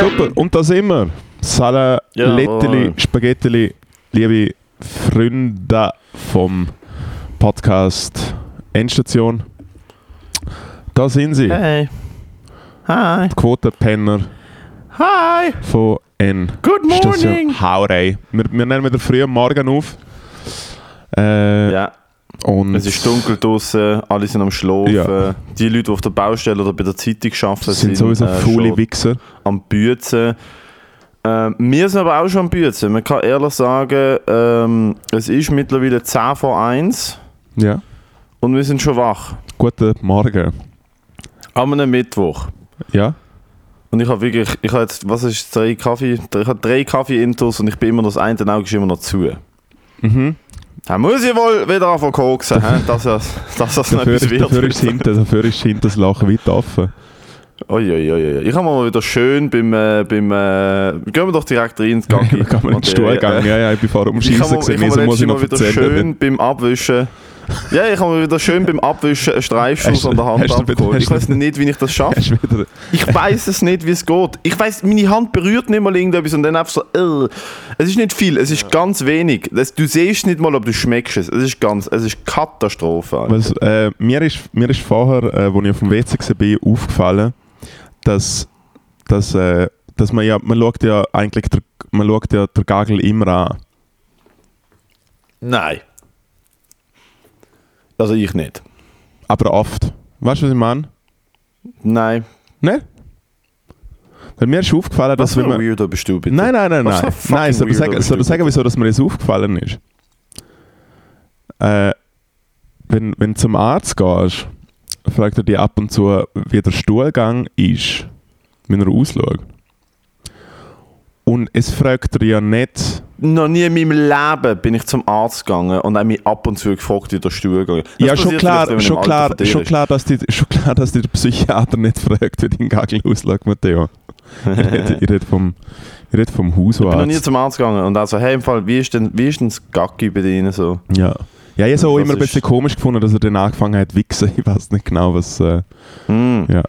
Super, und da sind wir. Sala, Jawohl. Letteli, Spaghetteli, liebe Freunde vom Podcast Endstation. Da sind sie, Hey. Hi. die Quotenpenner Hi. von N. Good morning. Haurei. Wir, wir nehmen wieder früh am Morgen auf. Äh, Ja, und es ist dunkel draußen, alle sind am Schlafen. Ja. Die Leute, die auf der Baustelle oder bei der Zeitung arbeiten, das sind sowieso äh, faule Wichser. am Büzen. Ähm, wir sind aber auch schon am Büzen. Man kann ehrlich sagen, ähm, es ist mittlerweile 10 vor 1 Ja. und wir sind schon wach. Guten Morgen. Am einem Mittwoch. Ja. Und ich habe wirklich, ich habe jetzt, was ist drei Kaffee? Ich habe drei Kaffee-Intos und ich bin immer noch, das eine Auge ist immer noch zu. Mhm. Da muss ich wohl wieder anfangen koksen, hä? dass das, dass das noch etwas wird. dafür, ist hinten, dafür ist hinten das Lachen weit offen. Oi. Ich habe mal wieder schön beim, äh, beim äh, gehen wir doch direkt rein ins Gaggi. Kann man in den Stuhl gehen. Ja, ja, ich bin vorher um Ich ich habe wieso mal muss ich noch wieder erzählen? schön beim Abwischen. Ja, ich habe mal wieder schön beim Abwischen einen Streifschuss an der Hand abgeholt. Ich weiß nicht, wie ich das schaffe. Ich weiß es nicht, wie es geht. Ich weiß, meine Hand berührt nicht mal irgendetwas und dann einfach so, äh. Es ist nicht viel, es ist ganz wenig. Das, du siehst nicht mal, ob du schmeckst es. Es ist ganz, es ist Katastrophe. Was, äh, mir, ist, mir ist vorher, äh, als ich auf dem WC war, aufgefallen, dass, dass, äh, dass man ja, man schaut ja eigentlich, der, man schaut ja der Gagel immer an. Nein. Also ich nicht. Aber oft. Weißt du, was ich meine? Nein. Ne? Weil mir ist aufgefallen, dass wenn man... Weirdo bist du bitte? Nein, nein, nein, nein. Nein, soll ich sagen, soll sagen wieso dass mir das aufgefallen ist? Äh, wenn, wenn du zum Arzt gehst, fragt er dich ab und zu, wie der Stuhlgang ist, wenn er ausschaut. Und es fragt er ja nicht... Noch nie in meinem Leben bin ich zum Arzt gegangen und habe mich ab und zu gefragt, wie der Stuhl geht. Das ja, schon klar, schon klar, schon klar, dass die, schon klar, dass die der Psychiater nicht fragt, wie dein Gagel ausschaut, Matteo. Ich rede, vom, ich rede vom Ich bin noch nie Hausarzt. zum Arzt gegangen und also, hey, im Fall, wie ist denn, wie ist denn das Gacki bei denen so? Ja. Ja, ich habe es auch immer ein bisschen komisch gefunden, dass er dann angefangen hat wichsen. Ich weiß nicht genau, was... Äh, Hm. ja.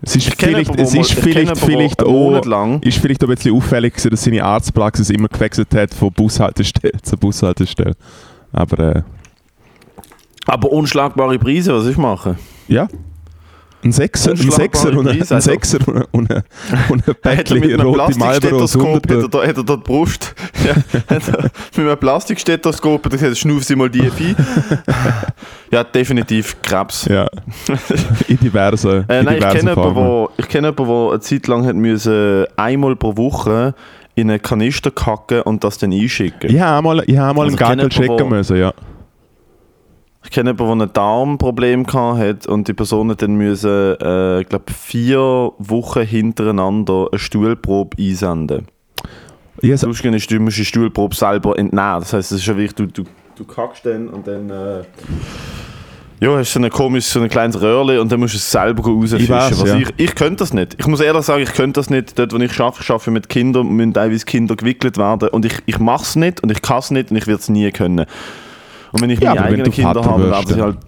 Es ist Ich vielleicht, es ist vielleicht, vielleicht auch... Lang Ist vielleicht auch ein bisschen auffällig gewesen, dass seine Arztpraxis immer gewechselt hat von Bushaltestelle zu Bushaltestelle. Aber äh, Aber unschlagbare Preise, was ich mache? ja. Ein Sechser, ein Sechser und ein, ein. Sechser und ein, und ein, Päckchen mit einem rote Marlboro aus Plastikstethoskop hat er, da, die Brust ja, mit einem Plastikstethoskop er gesagt, schnuff sie mal die ein. ja, definitiv Krebs. Ja. In diversen, Äh, in nein, ich diversen kenne, jemanden, Formen. wo, ich kenne jemanden, der eine Zeit lang hat müssen, einmal pro Woche in einen Kanister kacken und das dann einschicken. Ich habe einmal, ich habe einmal Also einen Gagel checken jemanden, müssen, ja. Ich kenne jemanden, der ein Darmproblem hatte und die Person hat dann müssen, äh, ich glaube, vier Wochen hintereinander eine Stuhlprobe einsenden. Lustige ist, du musst die Stuhlprobe selber entnehmen. Das heisst, es ist ja wichtig, du, du, du kackst dann und dann... Äh, ja, hast so ein komisches, so ein kleines Röhrchen und dann musst du es selber rausfischen. Ich Was ja. ich, ich könnte das nicht. Ich muss ehrlich sagen, ich könnte das nicht. Dort, wo ich arbeite, ich arbeite mit Kindern, müssen teilweise Kinder gewickelt werden und ich, ich mache es nicht und ich kann es nicht und ich werde es nie können. Und wenn ich Ja, meine eigenen Kinder Vater habe, sie ja. halt...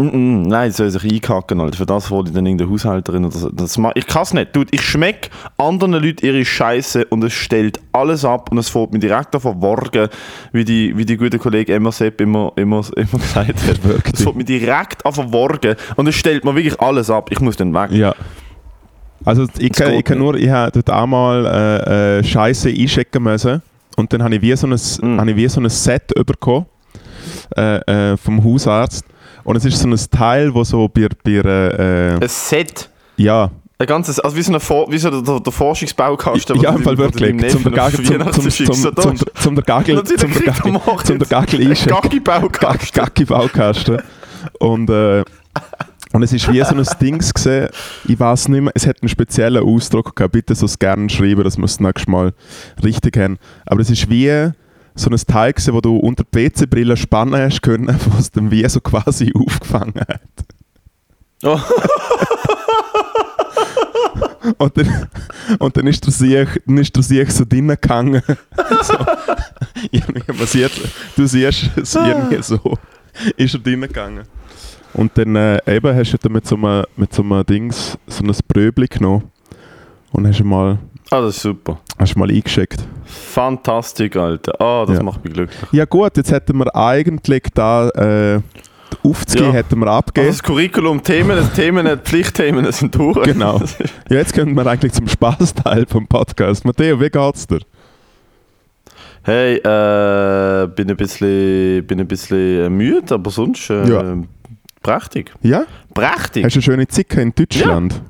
Mm -mm, nein, sollen sich einkacken. Alter. Für das hole ich dann irgendeine Haushälterin oder so. Das ich kann es nicht. Dude, ich schmecke anderen Leuten ihre Scheiße und es stellt alles ab und es fällt mir direkt an verworgen, wie die, wie die gute Kollege Emma Sepp immer, immer, immer gesagt hat. Wirklich? Es fällt mir direkt an verworgen und es stellt mir wirklich alles ab. Ich muss dann weg. Ja. Also ich kann, ich kann nur, ich habe dort einmal äh, äh, Scheiße einschicken müssen und dann habe ich wie so ein, Mm. habe ich wie so ein Set bekommen äh, äh, vom Hausarzt und es ist so ein Teil, wo so bei, bei äh, Ein Set. ja, Ein ganzes, also wie so, eine wie so der, der, Forschungsbaukasten. ja im Fall wirklich, zum der Gagel, zum, zum, zum, zum, zum, der Gagel, zum der Gagel, zum der Gagel Ein. Gaggi-Baukasten. Gaggi-Baukasten. Und, äh, und es ist wie so ein Dings gesehen, ich weiß nicht mehr, es hat einen speziellen Ausdruck gehabt, bitte so gerne schreiben, dass wir es nächstes Mal richtig haben. Aber es ist wie so ein Teil gewesen, wo du unter die WC-Brille spannen hast können, was dann wie so quasi aufgefangen hat. Oh. Und dann, und dann ist der Sieg, dann ist der Sieg so drinnen gegangen. so. Irgendwie, man sieht, du siehst es irgendwie so. Ist er drinnen gegangen. Und dann äh, eben hast du dann mit so einem, mit so einem Dings so ein Bröbli genommen und hast mal, Ah, das ist super. hast mal eingeschickt. Fantastisch, Alter. Ah, das Ja. macht mich glücklich. Ja gut, jetzt hätten wir eigentlich da äh, aufzugehen, Ja. hätten wir Also abgegeben. das Curriculum, Themen, Themen, Pflichtthemen sind durch. Genau. Ja, jetzt kommen wir eigentlich zum Spaßteil vom Podcast. Matteo, wie geht's dir? Hey, äh, bin ein bisschen, bin ein bisschen äh, müde, aber sonst äh, Ja. prächtig. Ja? Prächtig. Hast du eine schöne gehabt in Deutschland?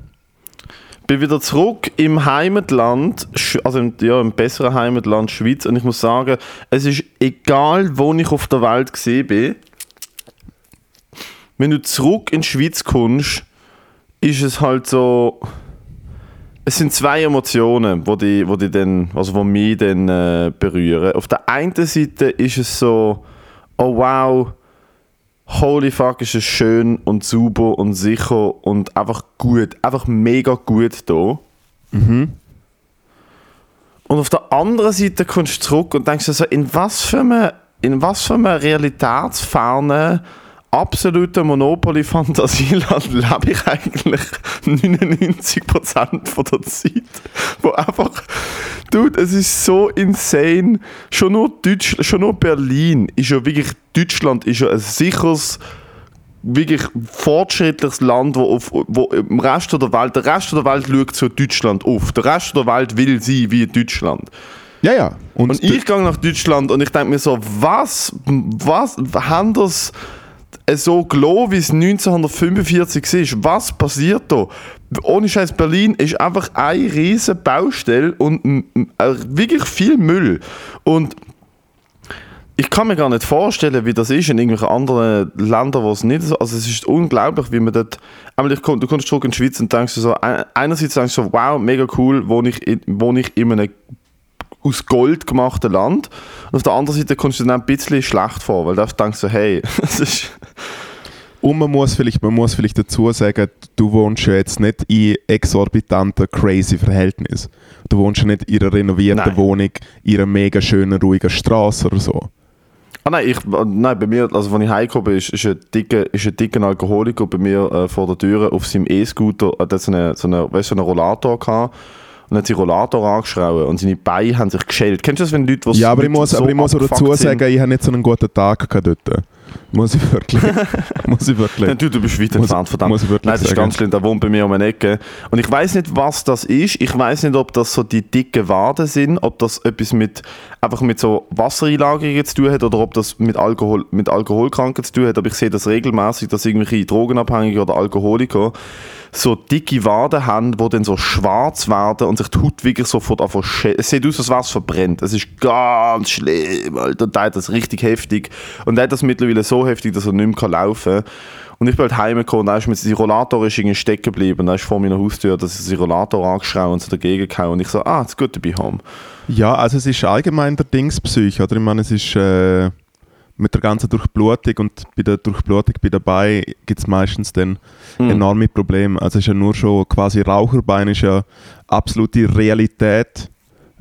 Bin wieder zurück im Heimatland, also im, ja, im besseren Heimatland Schweiz und ich muss sagen, es ist egal, wo ich auf der Welt gesehen bin, wenn du zurück in die Schweiz kommst, ist es halt so, es sind zwei Emotionen, wo die, wo die dann, also wo mich dann äh, berühren. Auf der einen Seite ist es so, oh wow, holy fuck, ist es schön und sauber und sicher und einfach gut, einfach mega gut da. Mhm. Und auf der anderen Seite kommst du zurück und denkst dir so, in was für einem, in was für einem realitätsfernen, absoluten Monopoly-Fantasieland lebe ich eigentlich 99% von der Zeit. Wo einfach, dude, es ist so insane. Schon nur, Deutsch, schon nur Berlin ist ja wirklich, Deutschland ist ja ein sicheres, wirklich fortschrittliches Land, wo, auf, wo im Rest der Welt, der Rest der Welt schaut zu Deutschland auf. Der Rest der Welt will sein wie Deutschland. Ja, ja. Und, Und ich gehe nach Deutschland und ich denke mir so, was, was, haben das so gelassen, wie es 1945 ist? Was passiert da? Ohne Scheiß, Berlin ist einfach eine riesige Baustelle und äh, wirklich viel Müll. Und ich kann mir gar nicht vorstellen, wie das ist in irgendwelchen anderen Ländern, wo es nicht so Also es ist unglaublich, wie man dort... Einmal, ich komm, du kommst zurück in die Schweiz und denkst so, ein- einerseits denkst du so, wow, mega cool, wohne ich wohne ich in einem aus Gold gemachten Land. Und auf der anderen Seite kommst du dir dann ein bisschen schlecht vor, weil du denkst so, hey, es ist... und man muss, vielleicht, man muss vielleicht dazu sagen, du wohnst ja jetzt nicht in exorbitanten, crazy Verhältnissen. Du wohnst ja nicht in einer renovierten Nein. Wohnung, in einer mega schönen, ruhigen Straße oder so. Ah nein, ich, nein, bei mir, also als ich heimgekommen bin, ist, ist, ein dicker, ist ein dicker Alkoholiker bei mir äh, vor der Tür auf seinem E-Scooter, äh, so einen, so eine, weißt, so einen Rollator gehabt und hat seinen Rollator angeschraubt und seine Beine haben sich geschält. Kennst du das, wenn Leute, die Ja, aber ich muss, so aber ich muss dazu sagen, ich habe nicht so einen guten Tag gehabt dort. Muss ich wirklich. muss ich wirklich. Nein, du, du bist weit entfernt, verdammt. muss ich wirklich Nein, das ist sagen. ganz schlimm, der wohnt bei mir um eine Ecke. Und ich weiß nicht, was das ist. Ich weiß nicht, ob das so die dicken Waden sind, ob das etwas mit einfach mit so Wassereinlagerungen zu tun hat oder ob das mit Alkohol mit Alkoholkranken zu tun hat. Aber ich sehe das regelmäßig, dass irgendwelche Drogenabhängige oder Alkoholiker so dicke Waden haben, die dann so schwarz werden und sich die Haut wirklich sofort schä- Es sieht aus, als wäre es verbrennt. Es ist ganz schlimm, Alter. Der hat das richtig heftig. Und der hat das mittlerweile so heftig, dass er nicht mehr laufen kann. Und ich bin halt heimgekommen und er ist mit seinem Rollator stecken geblieben. Er ist vor meiner Haustür, dass er seinen Rollator angeschraubt und so dagegen gehauen. Und ich so, ah, it's good to be home. Ja, also es ist allgemein der Dingspsych, oder? Ich meine, es ist äh, mit der ganzen Durchblutung und bei der Durchblutung bei dabei gibt es meistens dann Mhm. enorme Probleme. Also es ist ja nur schon quasi Raucherbein ist ja absolute Realität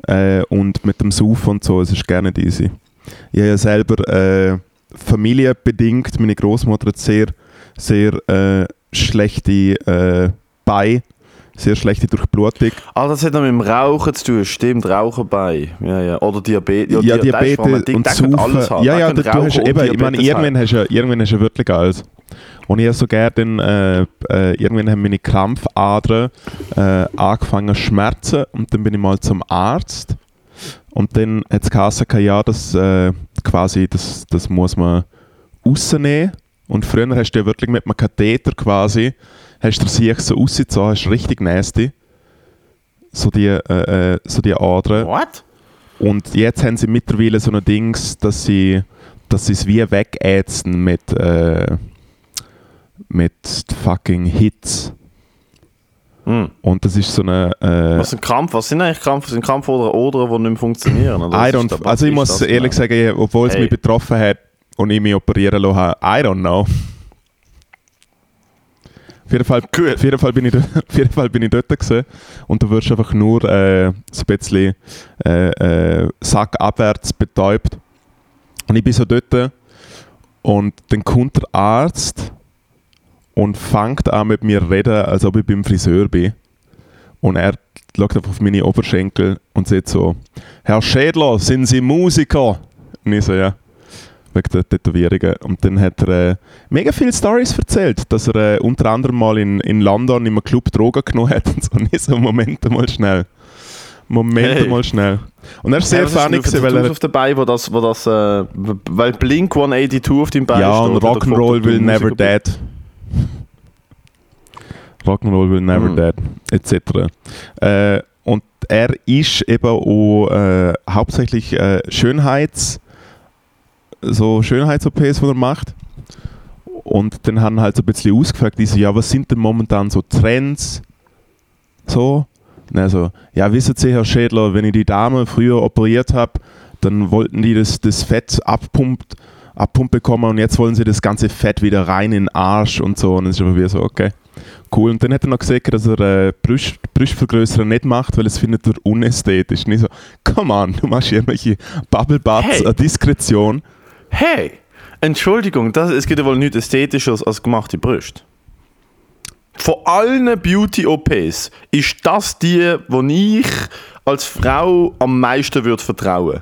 äh, und mit dem Saufen und so, es ist gerne nicht easy. Ich habe ja selber äh, familienbedingt, meine Großmutter hat sehr, sehr äh, schlechte äh, Beine, sehr schlechte Durchblutung. Ah, das hat noch mit dem Rauchen zu tun. Stimmt, Rauchen bei. Ja, ja. Oder Diabetes. Ja, ein Diabetes Ding, und alles haben. Ja, ja, könnte du, hast eben, ich meine, irgendwann haben. hast, du, irgendwann hast du wirklich alles. Und ich habe so gerne dann, äh, äh, irgendwann haben meine Krampfadern äh, angefangen zu schmerzen und dann bin ich mal zum Arzt und dann hat es geheißen, ja, das, äh, quasi, das, das muss man rausnehmen und früher hast du ja wirklich mit einem Katheter quasi, hast du sich so rausgezogen, hast richtig nasty, so die, äh, äh, so die Adern. What? Und jetzt haben sie mittlerweile so ein Dings, dass sie, dass sie es wie wegätzen mit, äh, mit fucking Hits. Hm. Und das ist so eine. Äh, Was sind Krampf? Was sind eigentlich Krampf? Sind Krampf oder Odern, die nicht mehr funktionieren? Oder was also ich muss ehrlich genau? sagen, obwohl es Hey. mich betroffen hat und ich mich operieren lassen habe, I don't know. Auf jeden Fall, Gut. auf jeden Fall, bin, ich, dort- auf jeden Fall bin ich dort gewesen. und du wirst einfach nur äh, so ein bisschen äh, äh, sackabwärts betäubt. Und ich bin so dort und dann kommt der Arzt und fängt an mit mir zu reden, als ob ich beim Friseur bin. Und er schaut einfach auf meine Oberschenkel und sieht so, Herr Schädler, sind Sie Musiker? Und ich so, ja, wegen der Tätowierungen. Und dann hat er äh, mega viele Stories erzählt, dass er äh, unter anderem mal in, in London in einem Club Drogen genommen hat und so. Und ich so, Moment mal schnell. Moment Hey. mal schnell. Und er ist sehr ist funny, gewesen, weil er... auf dabei, wo das, wo das, äh, weil Blink 182 auf dem Bein Ja, steht. und oder Rock'n'Roll will never dead. Rock'n'Roll will never Mhm. dead, etc. Äh, und er ist eben auch äh, hauptsächlich äh, Schönheits... so Schönheits-OPs, die er macht. Und dann haben halt so ein bisschen ausgefragt, die so, ja, was sind denn momentan so Trends? So. Und er so, ja, wissen Sie, Herr Schädler, wenn ich die Dame früher operiert habe, dann wollten die das, das Fett abpumpt, abpumpt bekommen und jetzt wollen sie das ganze Fett wieder rein in den Arsch und so. Und dann ist aber wieder so, okay, cool. Und dann hat er noch gesagt, dass er äh, Brustvergrößerer nicht macht, weil es findet er unästhetisch. Und ich so, come on, du machst hier irgendwelche Bubble Butts, Hey. Diskretion. Hey, Entschuldigung, das, es gibt ja wohl nichts Ästhetisches als gemachte Brüste. Von allen Beauty-OPs ist das die, die ich als Frau am meisten würde vertrauen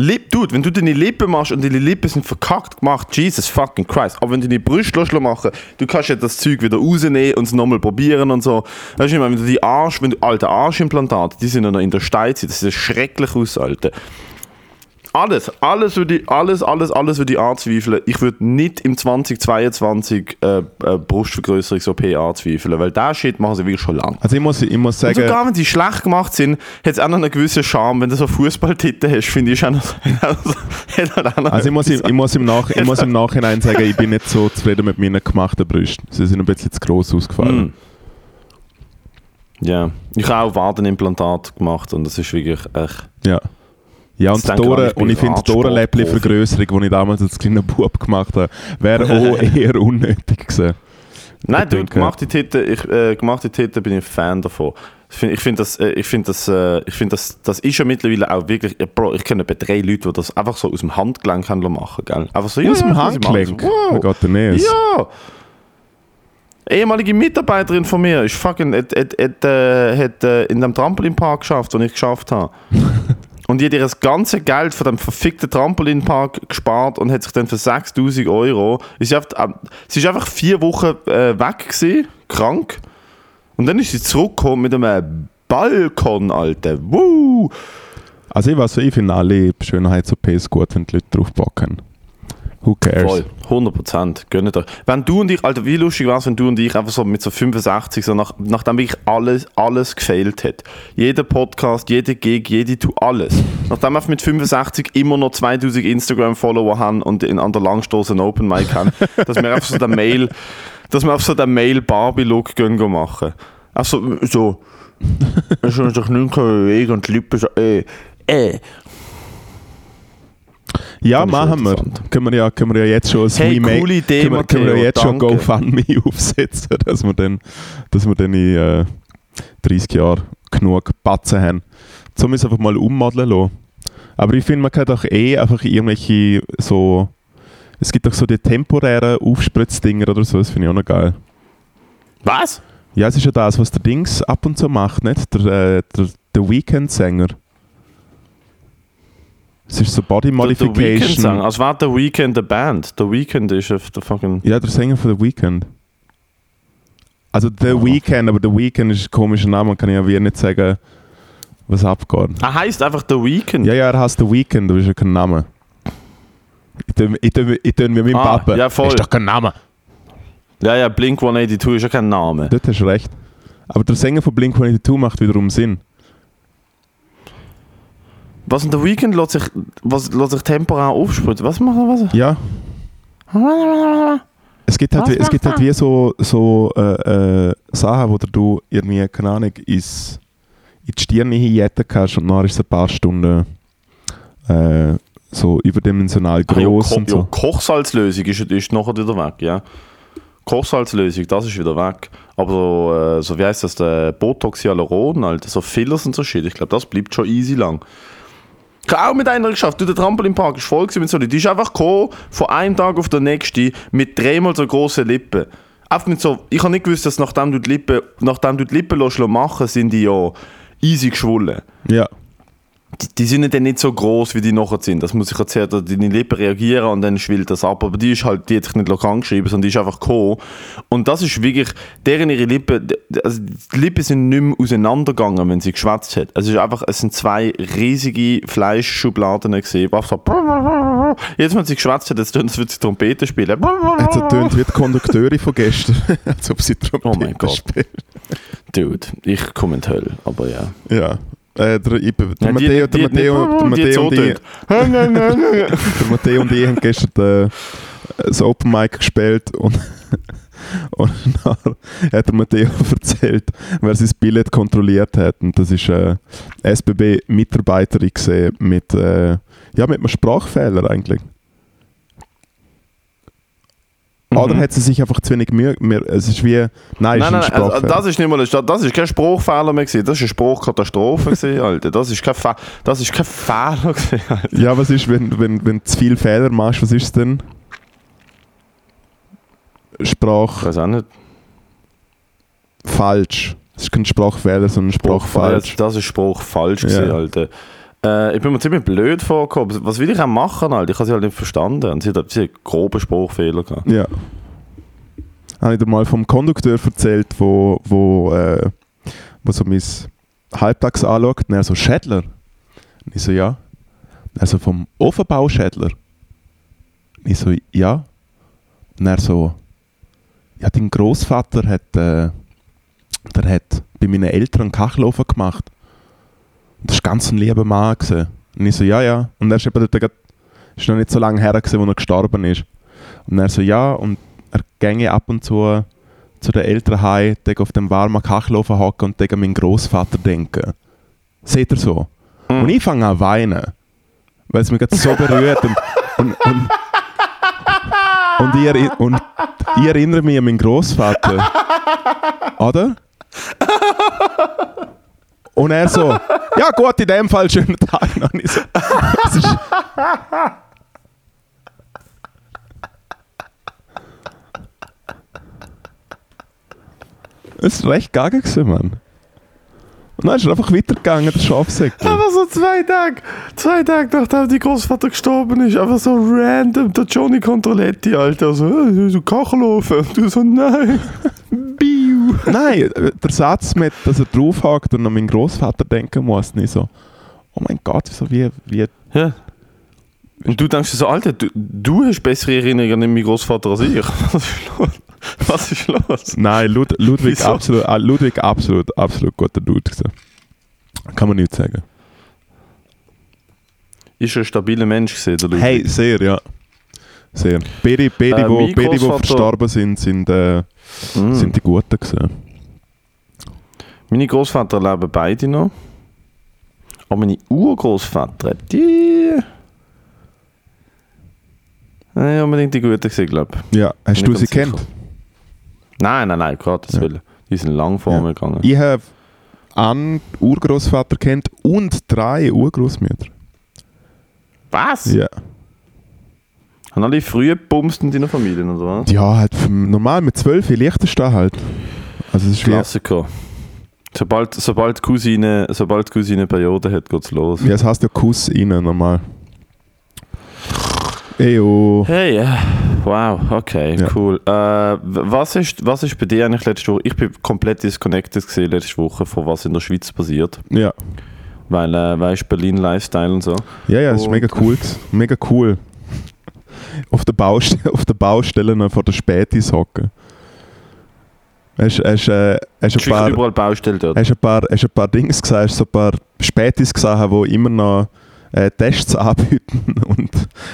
Lip, Dude, wenn du deine Lippen machst und deine Lippen sind verkackt gemacht, Jesus fucking Christ. Aber wenn du deine Brüste machen, du kannst ja das Zeug wieder rausnehmen und es nochmal probieren und so. Weißt du, wenn du die Arsch, wenn du alte Arschimplantate, die sind ja noch in der Steinzeit, das ist schrecklich aus, Alter. Alles, alles würde ich, alles, alles, alles würde ich anzweifeln. Ich würde nicht im 2022 äh, äh, Brustvergrößerungs-OP anzweifeln, weil der Shit machen sie wirklich schon lange. Also ich muss, ich muss Und sagen, sogar wenn sie schlecht gemacht sind, hat es auch noch einen gewissen Charme. Wenn du so Fußballtitel hast, finde ich, auch noch, also ich muss, etwas. ich, muss im Nach, ich muss im Nachhinein sagen, ich bin nicht so zufrieden mit meinen gemachten Brüsten. Sie sind ein bisschen zu gross ausgefallen. Mm. Ja, ich habe auch Wadenimplantat gemacht und das ist wirklich echt. Ja. Ja, und, Das die Tore, und ich finde die. Torenläppli-Vergrößerung, die ich damals als kleiner Bub gemacht habe, wäre auch eher unnötig gewesen. Nein, du, denke- gemachte Titel, ich, äh, gemachte Titel bin ich Fan davon. Ich finde, ich find das, äh, ich find das, äh, ich find das, das ist ja mittlerweile auch wirklich, ja, Bro, ich kenne etwa drei Leute, die das einfach so aus dem Handgelenk machen, gell? Einfach so, Aus dem ihm Handgelenk. alles- Oh Wow. Gott. Ja! Ehemalige Mitarbeiterin von mir ist fucking, hat, hat, hat, äh, hat äh, in dem Trampolinpark geschafft, den ich geschafft habe. und die hat ihr das ganze Geld von dem verfickten Trampolinpark gespart und hat sich dann für 6000 Euro. Sie ist einfach, sie ist einfach vier Wochen äh, weg gewesen, krank. Und dann ist sie zurückgekommen mit einem Balkon, Alter. Woo! Also ich weiß ich finde alle Schönheits-OPs gut, wenn die Leute drauf Bock haben. Who cares? Voll, 100%. Gönnt euch. Wenn du und ich, Alter, wie lustig wäre es, wenn du und ich einfach so mit so 65, so nach, nachdem wirklich alles, alles gefailt hat. Jeder Podcast, jede Gig, jede Tour, alles. Nachdem wir mit 65 immer noch 2000 Instagram-Follower haben und in, an der Langstoß ein Open Mic haben, dass wir einfach so den Mail, dass wir auf so den Mail-Barbie-Look gehen machen. Also so, ich soll sich nicht bewegen und die Lippen so, äh, äh. Ja, machen wir. Können wir, ja, können wir ja jetzt schon ein Hey, Remake- coole Idee, können wir, können wir ja jetzt schon danke. GoFundMe aufsetzen, dass wir dann, dass wir dann in äh, 30 Jahren genug Batzen haben. So müssen wir einfach mal ummodeln lassen. Aber ich finde, man kann doch eh einfach irgendwelche so. Es gibt doch so die temporären Aufspritzdinger oder so, das finde ich auch noch geil. Was? Ja, es ist ja das, was der Dings ab und zu macht, nicht? Der, äh, der, der Weekend-Sänger. Es ist so Body Der, der Weekend Modification. sagen, als wäre der Weekend eine Band. Der Weekend ist auf der fucking. Ja, der Sänger von The Weeknd. Also The Weeknd, aber The Weeknd ist ein komischer Name, kann ich ja wie nicht sagen, was abgeht. Er heißt einfach der Weekend. Ja, ja, er heißt The Weeknd, aber ist ja kein Name. Ich tue, ich tue, ich tue wie mein Ah, Papa. ja, voll. Ist doch kein Name. ja, ja, Blink 182 ist ja kein Name. Dort hast du recht. Aber der Sänger von Blink-182 macht wiederum Sinn. Was in der Weekend lässt sich, was, lässt sich temporär aufspritzen? Was macht er? Was? Ja. Es gibt halt, Was wie- es gibt halt wie so, so äh, äh, Sachen, wo du irgendwie, keine Ahnung, ins, in die Stirn hinjetten kannst und dann ist es ein paar Stunden äh, so überdimensional Ah, ja, groß und ja, so. Kochsalzlösung ist, ist nachher wieder weg, ja. Kochsalzlösung, das ist wieder weg. Aber so, äh, so wie heißt das, der Botox Hyaluron, Alter, so Fillers und so Shit, ich glaube, das bleibt schon easy lang. Auch mit einer geschafft. Du, der Trampolinpark ist voll mit so. Die ist einfach gekommen, von einem Tag auf den nächsten, mit dreimal so grossen Lippen. Einfach nicht so, ich habe nicht gewusst, dass nachdem du die Lippen, nachdem du die Lippen machen, sind die ja easy geschwollen. Ja. Die, sind dann nicht so groß, wie die nachher sind. Das muss ich erzählen, dass deine Lippen reagieren und dann schwillt das ab. Aber die ist halt, die hat sich nicht lokal geschrieben, sondern die ist einfach gekommen. Und das ist wirklich, deren ihre Lippen, also die Lippen sind nicht mehr auseinandergegangen, wenn sie geschwätzt hat. Es ist einfach, es sind zwei riesige Fleischschubladen gesehen. So, jetzt, wenn sie geschwätzt hat, jetzt tun, als würde sie Trompete spielen. Jetzt ertönt wie die Kondukteure von gestern, als ob sie Trompete Oh mein Gott. spielt. Dude, ich komme in die Hölle, aber ja. Ja. Äh, der, ich, der, Ja, Matteo, der, Matteo, der, Matteo und ich, der Matteo und ich haben gestern äh, das Open Mic gespielt und, und dann hat der Matteo erzählt, wer sein Billett kontrolliert hat. Und das ist eine SBB-Mitarbeiterin gesehen mit, äh, ja, mit einem Sprachfehler eigentlich. Oder hat sie sich einfach zu wenig Mühe mir, Es ist wie. Nein, Nein, ist nein, ein also, das ist nicht mal das ist kein Spruchfehler mehr gewesen, das ist eine Spruchkatastrophe gewesen, Alter. Das ist kein, Fe das ist kein Fehler gewesen, Alter. ja, was ist, wenn, wenn, wenn du zu viele Fehler machst? Was ist denn? Ich Sprach weiß auch nicht. falsch. Es ist kein Sprachfehler, sondern Sprach falsch. Das ist Spruch falsch gewesen, Ja. Alter. Äh, ich bin mir ziemlich blöd vorgekommen. Was will ich auch machen, Alter? Ich habe sie halt nicht verstanden. Und sie hat, sie hat grobe Spruchfehler gehabt. Ja. Habe ich dir mal vom Kondukteur erzählt, wo, wo, äh, wo so mein Halbtags anschaut. Und er so, Schädler? Und ich so, ja. Und er so, vom Ofenbau Schädler? Und ich so, ja. Und er so, ja, dein Großvater hat, äh, der hat bei meinen Eltern einen Kachelofen gemacht. Das ganz ein lieber Mann. Gewesen. Und ich so, ja, ja. Und er ist eben dort gerade, ist noch nicht so lange her, gewesen, wo er gestorben ist. Und er so, ja, und er ginge ab und zu zu den Eltern heim, auf dem warmen Kachelofen hocken und an meinen Großvater denken. Seht ihr so? Hm. Und ich fange an zu weinen, weil es mich gerade so berührt. Und, und, und, und, ich, und ich erinnere mich an meinen Großvater. Oder? Und er so, ja gut, in dem Fall schönen Tag. Und ich so, das ist, Es war recht gaga, Mann. Und dann ist er einfach weitergegangen, der Schafsäckchen. Aber so zwei Tage, zwei Tage nachdem die Großvater gestorben ist, einfach so random, der Johnny Controletti, Alter, so, äh, so Kachelofen. Und du so, nein. Nein, äh, der Satz mit, dass er draufhakt und an meinen Großvater denken muss, nicht so, oh mein Gott, so wie, wie Ja. Und du denkst dir so, Alter, du, du hast bessere Erinnerungen an meinen Großvater als ich. Was ist los? Was ist los? Nein, Lud Ludwig, Wieso? absolut, ah, Ludwig absolut, absolut guter Dude. Kann man nicht sagen. Ist er ein stabiler Mensch gesehen, der Ludwig? Hey, sehr, ja. Sehr. Beide, beide, Äh, wo, beide, wo verstorben sind, sind, äh, Mm. sind die Guten gewesen. Meine Großväter leben beide noch. Aber meine Urgroßväter, die. Nicht unbedingt die Guten gesehen, glaube ich. Ja, hast du sie kennt? Nein, nein, nein, Gottes Ja. Willen. Die sind lang vor Ja. mir gegangen. Ich habe einen Urgroßvater kennt und drei Urgroßmütter. Was? Ja. Haben alle früh gebumst in deiner Familie, oder was? Ja, halt normal mit zwölf Liechtenstein halt. Also es ist ja, Klassiker. Sobald, sobald Cousine, sobald Cousine Periode hat, geht's los. es heißt ja Kuss innen normal. Eyo. Hey, äh, wow, okay, Ja. cool. Äh, was, ist, was ist bei dir eigentlich letzte Woche? Ich bin komplett disconnected gesehen letzte Woche von was in der Schweiz passiert. Ja. Weil, äh, weißt Berlin Lifestyle und so. Ja, ja, das ist Und- mega cool. Mega cool. Auf der, Baustelle, auf der Baustelle noch vor der Spätis hocken. Hast, hast, äh, hast, ein paar, überall Baustelle dort. hast, ein paar, hast ein paar Dings gesehen, hast so ein paar Spätis gesehen, die immer noch äh, Tests anbieten und,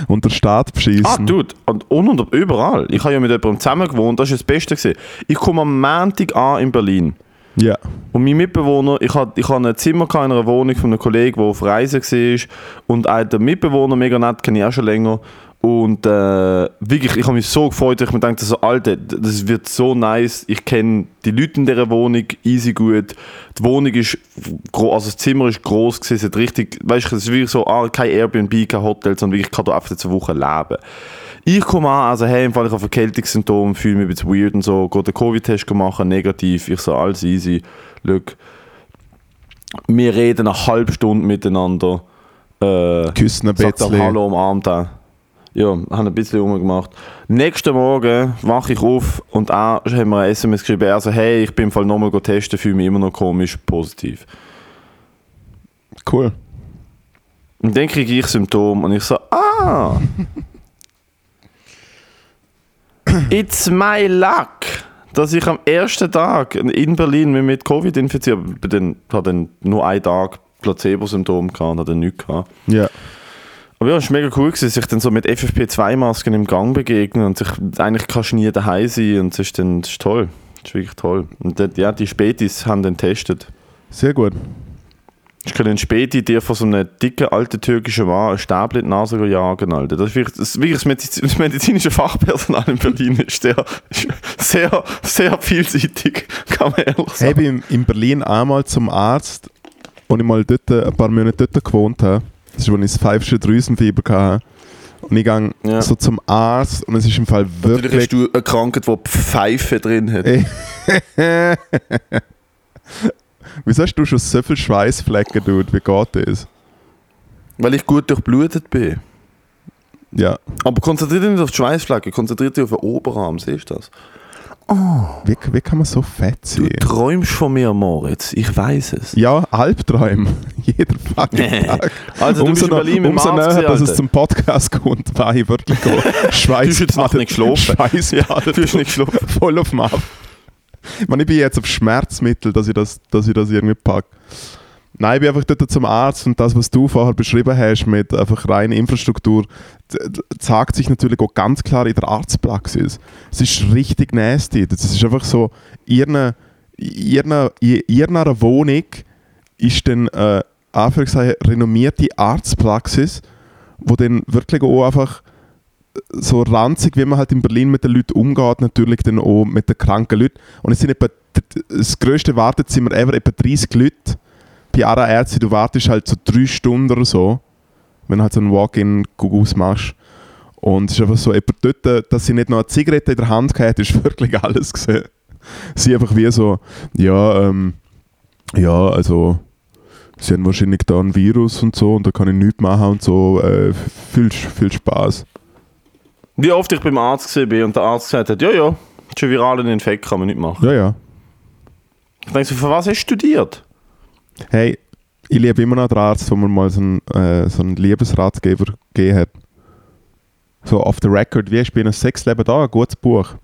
und den Staat Ah, beschissen. Dude, und, und, überall. Ich habe ja mit jemandem zusammen gewohnt, das ist das Beste gewesen. Ich komme am Montag an in Berlin. Ja. Und mein Mitbewohner, ich hatte ich hatte ein Zimmer in einer Wohnung von einem Kollegen, der auf Reise war. Und der Mitbewohner, mega nett, kenne ich auch schon länger. Und äh, wirklich, ich habe mich so gefreut, ich mir dachte so, Alter, das wird so nice. Ich kenne die Leute in dieser Wohnung easy gut. Die Wohnung ist, also das Zimmer ist groß gewesen, es hat richtig, weißt du, es ist wirklich so, ah, kein Airbnb, kein Hotel, sondern wirklich, ich kann da einfach jetzt eine Woche leben. Ich komme an, also hey, im Fall ich habe Verkältungssymptome, fühle mich ein bisschen weird und so, gehe den Covid-Test machen, negativ, ich so, alles easy, look. Wir reden eine halbe Stunde miteinander. Äh, Küssen ein bisschen. Hallo umarmt auch. Ja, haben ein bisschen rumgemacht. Nächsten Morgen wache ich auf und auch haben mir ein SMS geschrieben, also hey, ich bin im Fall nochmal testen, fühle mich immer noch komisch, positiv. Cool. Und dann kriege ich Symptome und ich so, ah! It's my luck, dass ich am ersten Tag in Berlin mich mit Covid infiziert habe. Ich dann nur einen Tag Placebo-Symptome gehabt und dann nichts gehabt. Ja. Aber ja, es war mega cool, gewesen, sich dann so mit FFP2-Masken im Gang begegnen und sich eigentlich kannst du nie daheim sein und es ist dann das ist toll. Das ist wirklich toll. Und dort, ja, die Spätis haben dann getestet. Sehr gut. Ich kann einen Späti dir von so einem dicken, alten türkischen Mann ein Stäbchen in die Nase jagen, Alter. Das ist wirklich das, wirklich das, Mediz das medizinische Fachpersonal in Berlin ist sehr, sehr, sehr vielseitig, kann man ehrlich Hey, ich sagen. bin in Berlin einmal zum Arzt, und ich mal dort, ein paar Monate dort gewohnt habe. Das ist, als ich das pfeifische Drüsenfieber hatte. Und ich gehe Ja. so zum Arzt und es ist im Fall Natürlich wirklich... hast du eine Krankheit, die Pfeife drin hat. Wieso hast du schon so viele Schweißflecken, Dude? Wie geht das? Weil ich gut durchblutet bin. Ja. Aber konzentriert dich nicht auf die Schweißflecken, konzentriert dich auf den Oberarm, siehst du das? Wie, wie kann man so fett Du sein? träumst von mir, Moritz, ich weiß es. Ja, Albträume. Jeder fucking Tag. Also, du bist in noch- Berlin umso näher, gewesen, dass es zum Podcast kommt, war ich wirklich Schweiß. Du hast jetzt Nacht nicht geschlafen. Schweiß Ja, du hast nicht geschlafen. Voll auf dem Ab. Ich, meine, ich bin jetzt auf Schmerzmittel, dass ich das, dass ich das irgendwie packe. Nein, ich bin einfach dort zum Arzt und das, was du vorher beschrieben hast mit einfach reiner Infrastruktur, zeigt sich natürlich auch ganz klar in der Arztpraxis. Es ist richtig nasty. Das ist einfach so, in einer, in einer, in einer Wohnung ist dann äh, Anführungszeichen renommierte Arztpraxis, wo dann wirklich auch einfach so ranzig, wie man halt in Berlin mit den Leuten umgeht, natürlich dann auch mit den kranken Leuten. Und es sind etwa, das grösste Wartezimmer ever, etwa 30 Leute. Bei einer Ärztin, du wartest halt so drei Stunden oder so, wenn du halt so einen Walk-in-Gugus machst. Und es ist einfach so, etwa dort, dass sie nicht noch eine Zigarette in der Hand gehabt ist wirklich alles gesehen. Sie einfach wie so, ja, ähm, ja, also, sie haben wahrscheinlich da ein Virus und so und da kann ich nichts machen und so. Äh, viel, viel Spaß. Wie oft ich beim Arzt gesehen bin und der Arzt gesagt hat, ja, ja, ein viraler Infekt, kann man nicht machen. Ja, ja. Ich denke so, für was hast du studiert? Hey, ich liebe immer noch den Arzt, wo mir mal so einen, äh, so einen Liebesratgeber gegeben hat. So off the record, wie ich bin ein Sexleben da, ein gutes Buch.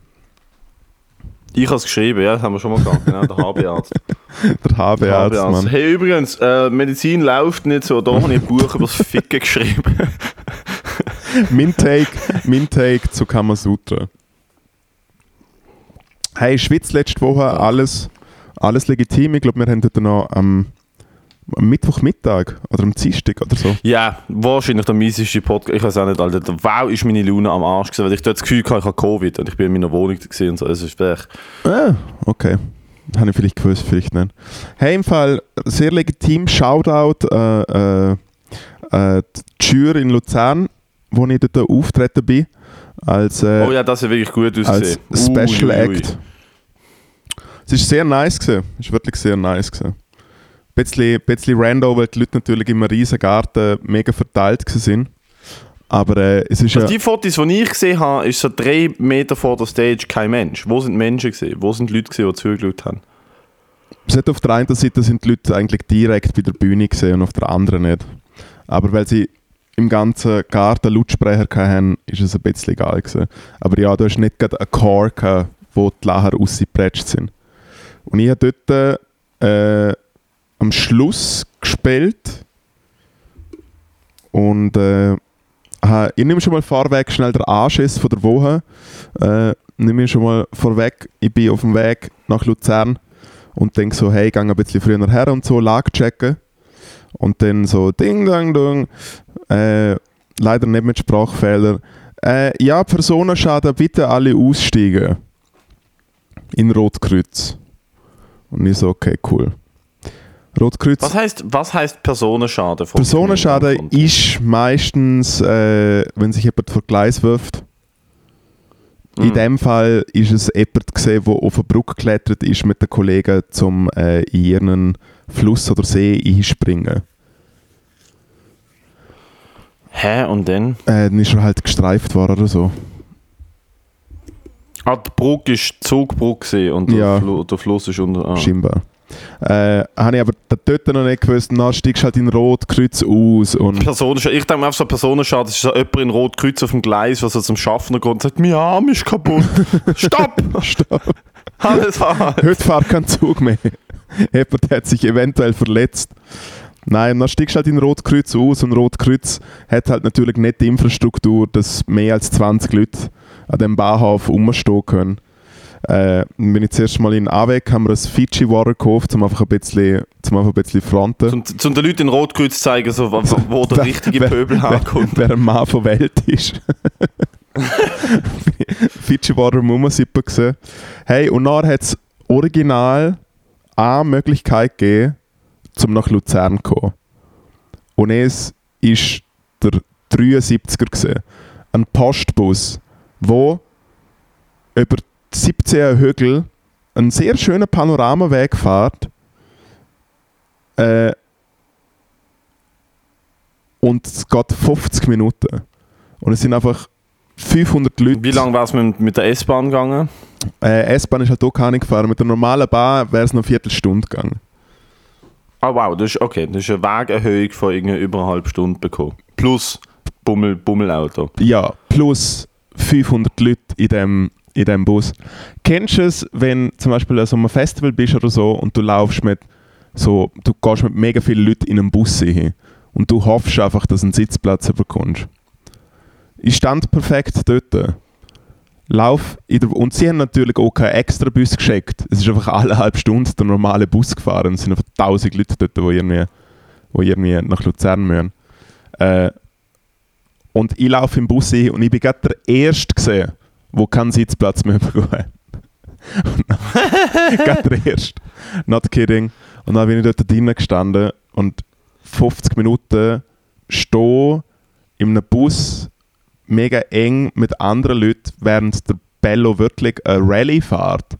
Ich habe es geschrieben, ja, das haben wir schon mal gehabt, genau, der HB-Arzt. Der HB-Arzt, Mann. Hey, übrigens, äh, Medizin läuft nicht so, da habe ich ein Buch über das Ficken geschrieben. mein, Take, mein Take zu Kamasutra. Hey, Schweiz letzte Woche, alles, alles legitim. Ich glaube, wir haben dort noch am, am Mittwochmittag oder am Dienstag oder so. ja, wahrscheinlich der mieseste Podcast, ich weiß auch nicht, Alter, wow ist meine Laune am Arsch gewesen, weil ich dort das Gefühl hatte, ich habe Covid und ich bin in meiner Wohnung gewesen und so, es ist echt... Ah, okay. Habe ich vielleicht gewusst, vielleicht nicht. Hey, im Fall sehr legitim. Shoutout äh, äh, äh, die Jür in Luzern, wo ich dort auftreten bin. Als, äh, Oh ja, das hat wirklich gut als ausgesehen. Special Ui, ui. Act. Es ist sehr nice gewesen. Es ist wirklich sehr nice gewesen. Bisschen, bisschen random, weil die Leute natürlich im riesen Garten mega verteilt sind. Aber äh, es ist Also ja... die Fotos, die ich gesehen habe, ist so drei Meter vor der Stage kein Mensch. Wo sind Menschen gesehen? Wo sind Leute gesehen, die zugeschaut haben? Es hat auf der einen Seite sind die Leute eigentlich direkt bei der Bühne gesehen und auf der anderen nicht. Aber weil sie im ganzen Garten Lautsprecher hatten, ist es ein bisschen egal gewesen. Aber ja, du hast nicht gerade einen Core gehabt, wo die Lacher rausgeprescht sind. Und ich habe dort äh, am Schluss gespielt und äh, ich nehme schon mal vorweg schnell den Anschiss von der Woche. Äh, nehme ich schon mal vorweg, ich bin auf dem Weg nach Luzern und denke so, hey, gehe ein bisschen früher her und so, Lage checken. Und dann so, ding, dang, dong. Äh, leider nicht mit Sprachfehler. Äh, ja, Personenschaden, bitte alle aussteigen. In Rotkreuz. Und ich so, okay, cool. Rotkreuz. Was heißt, was heißt Personenschaden? Personenschaden ist meistens, äh, wenn sich jemand vor Gleis wirft In dem Fall ist es jemand gesehen, der auf eine Brücke geklettert ist mit den Kollegen, um äh, in ihren Fluss oder See einspringen. Hä, und dann? Äh, dann ist er halt gestreift worden oder so. Ah, die Brücke ist Zugbrücke und Ja. der, Flu der Fluss ist unter. Ah. Scheinbar. Äh, habe ich aber dort noch nicht gewusst, dann steigst du halt in Rotkreuz aus und Personenschade. Ich denke mir einfach so Personenschade, das ist so jemand in Rotkreuz auf dem Gleis, der so zum Schaffner geht und sagt, mein Arm ist kaputt. Stopp! Stopp. Alles an. Heute fährt kein Zug mehr. Jemand hat sich eventuell verletzt. Nein, dann steigst du halt in Rotkreuz aus und Rotkreuz hat halt natürlich nicht die Infrastruktur, dass mehr als 20 Leute an dem Bahnhof rumstehen können. Äh, bin ich zuerst mal in Avec, haben wir ein Fiji Water gekauft, um einfach ein bisschen, zum einfach ein bisschen fronten. Um, um den Leuten in Rotkreuz zu zeigen, so, wo, wo der Wer- richtige wer- Pöbel wer, herkommt. wer ein Mann von Welt ist. Fiji Water Mumasippe gesehen. Hey, und dann hat es original eine Möglichkeit gegeben, um nach Luzern zu kommen. Und es ist der 73er gesehen. Ein Postbus, wo über 17 Hügel einen sehr schönen Panoramaweg fährt. Äh, und es geht 50 Minuten. Und es sind einfach 500 Leute. Wie lange war es mit, mit der S-Bahn gegangen? Äh, S-Bahn ist halt auch gar nicht gefahren. Mit der normalen Bahn wäre es noch eine Viertelstunde gegangen. Ah wow, das ist okay. Das ist eine Wegerhöhung von irgendwie über eine halbe Stunde bekommen. Plus Bummel, Bummelauto. Ja, plus 500 Leute in dem, in dem Bus. Kennst du es, wenn zum Beispiel an so einem Festival bist oder so und du laufst mit so, du gehst mit mega vielen Leuten in einen Bus hin und du hoffst einfach, dass du einen Sitzplatz bekommst. Ich stand perfekt dort. Lauf der, und sie haben natürlich auch keinen extra Bus geschickt. Es ist einfach alle halbe Stunde der normale Bus gefahren. Es sind einfach tausend Leute dort, die irgendwie, die irgendwie nach Luzern müssen. Äh, und ich laufe im Bus hin und ich bin gerade der Erste gesehen, der keinen Sitzplatz mehr bekommen dann- Gerade der Erste. Not kidding. Und dann bin ich dort drinnen gestanden und 50 Minuten stehen in einem Bus mega eng mit anderen Leuten, während der Bello wirklich eine Rallye fährt.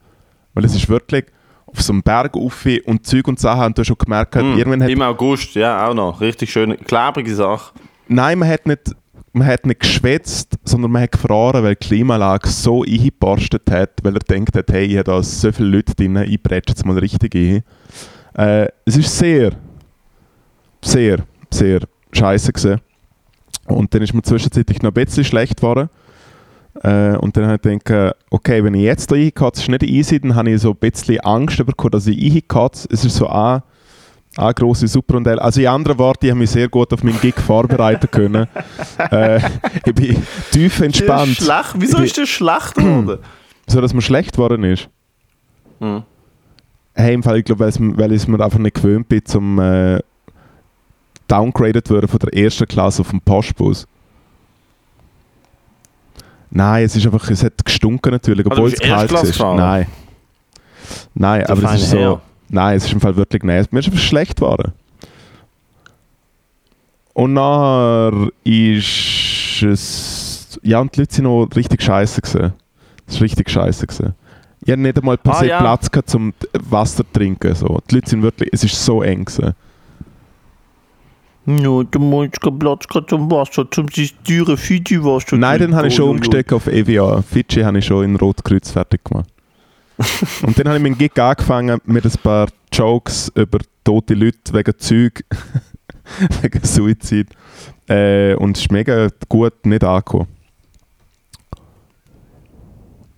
Weil es ist wirklich auf so einem Berg rauf und Zeug und Sachen und du hast schon gemerkt, Hm, irgendwann hat Im August, ja, auch noch. Richtig schöne, klebrige Sache. Nein, man hat nicht, man hat nicht geschwätzt, sondern man hat gefroren, weil die Klimaanlage so eingebarstet hat, weil er denkt hat, hey, ich habe da so viele Leute drin, ich bretsche jetzt mal richtig ein. Äh, es ist sehr, sehr, sehr scheiße gewesen. Und dann ist mir zwischenzeitlich noch ein bisschen schlecht geworden. Äh, und dann habe ich gedacht, okay, wenn ich jetzt da einkatze, ist nicht easy, dann habe ich so ein bisschen Angst bekommen, dass ich einkatze. Es ist so ein, ein grosse Superrondell. Also in anderen Worten, ich habe mich sehr gut auf meinen Gig vorbereiten können. äh, ich bin tief entspannt, Schlecht. Wieso Ich ist das schlecht geworden? so dass mir schlecht geworden ist. Hm. Hey, im Fall, ich glaube, weil ich es mir einfach nicht gewöhnt bin, zum äh, downgraded werden von der ersten Klasse auf dem Postbus. Nein, es ist einfach, es hat gestunken natürlich, Also, obwohl du es kalt ist. Nein. Nein, Der aber es ist so. Herr. Nein, es ist im Fall wirklich nein. Mir ist einfach schlecht geworden. Und nachher ist es. Ja, und die Leute sind noch richtig scheiße. Es ist richtig scheiße. Ich hatte nicht einmal per Ah, se ja. Platz gehabt, zum Wasser zu trinken. So. Die Leute sind wirklich. Es ist so eng gewesen. Ja, du musst keinen Platz gehabt zum Wasser, zum teure Fiji-Wasser. Nein, dann habe ich schon Oh, umgesteckt auf EVA. Fidschi habe ich schon in Rotkreuz fertig gemacht. und dann habe ich meinen Gig angefangen mit ein paar Jokes über tote Leute wegen Zeug, wegen Suizid. Äh, und es ist mega gut nicht angekommen.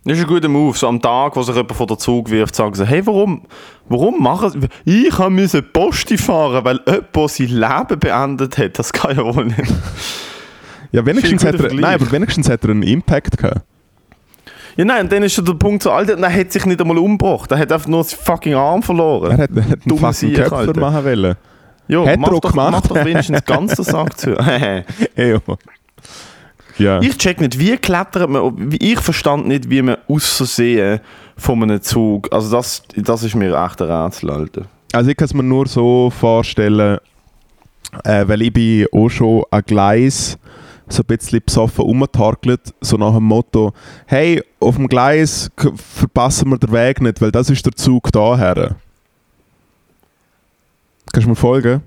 Das ist ein guter Move. So am Tag, wo sich jemand vor der Zug wirft, sagen sie, hey, warum, warum machen sie... Ich musste Posti fahren, weil jemand sein Leben beendet hat. Das kann ja wohl nicht. Ja, wenigstens hat, er, nein, aber wenigstens hat er einen Impact gehabt. Ja, nein, und dann ist schon der Punkt so, Alter, er hat sich nicht einmal umgebracht. Er hat einfach nur seinen fucking Arm verloren. Er hat, er hat einen fucking Köpfer Alter. machen wollen. Ja, Hat er mach doch, gemacht. mach doch wenigstens ganz den Sack zu. Ja. ich check nicht, wie klettert man, ich verstand nicht, wie man aus Versehen von einem Zug, also das, das ist mir echt ein Rätsel, Alter. Also ich kann es mir nur so vorstellen, äh, weil ich bin auch schon an Gleis so ein bisschen besoffen rumtargelt, so nach dem Motto, hey, auf dem Gleis verpassen wir den Weg nicht, weil das ist der Zug daher. Kannst du mir folgen?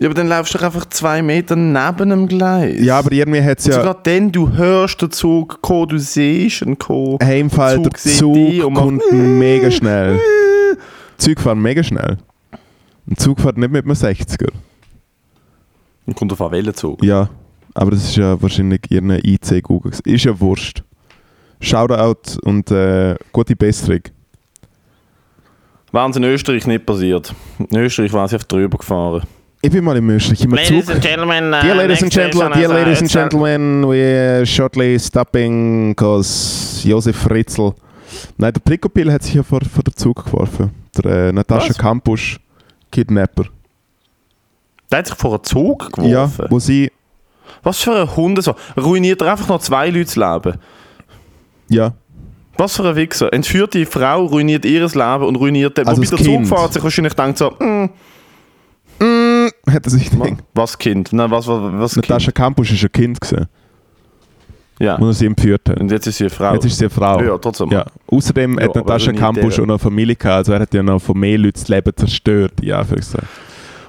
Ja, aber dann laufst du doch einfach zwei Meter neben dem Gleis. Ja, aber irgendwie hat es ja... Sogar dann, du hörst den Zug kommen, du siehst ihn kommen. Hey, im Fall, Zug der Zug und macht- kommt mega schnell. Zug fahren mega schnell. Ein Zug fährt nicht mit einem 60er. Und kommt auf einen Wellenzug. Ja, aber das ist ja wahrscheinlich irgendein IC Google. gewesen. Ist ja wurscht. Shoutout und äh, gute Besserung. Während in Österreich nicht passiert. In Österreich war sie auf drüber gefahren. Ich bin mal in Österreich im Zug. gentlemen, uh, Dear ladies and gentlemen, dear ladies and gentlemen, we're shortly stopping because Josef Fritzl. Nein, der Prikopil hat sich ja vor, vor den Zug geworfen. Der äh, Natascha Was? Kampusch, Kidnapper. Der hat sich vor einen Zug Ja, geworfen. wo sie. Was für ein Hund so. Ruiniert er einfach noch zwei Leute das Leben. Ja, Was für ein Wichser. Entführte Frau ruiniert ihr Leben und ruiniert den. Also Wobei das der Kind. Zugfahrer sich wahrscheinlich denkt so, mm, hat er sich gedacht. was Kind? Nein, was, was, was Kind? Natascha Kampusch ist ein Kind gewesen, Ja. er sie entführt hat. Und jetzt ist sie eine Frau. Jetzt ist sie eine Frau. Ja, trotzdem. Ja. Außerdem Ja, hat Natascha der- auch noch eine Familie gehabt, also er hat ja noch von mehr Leuten das Leben zerstört. Ja, für gesagt.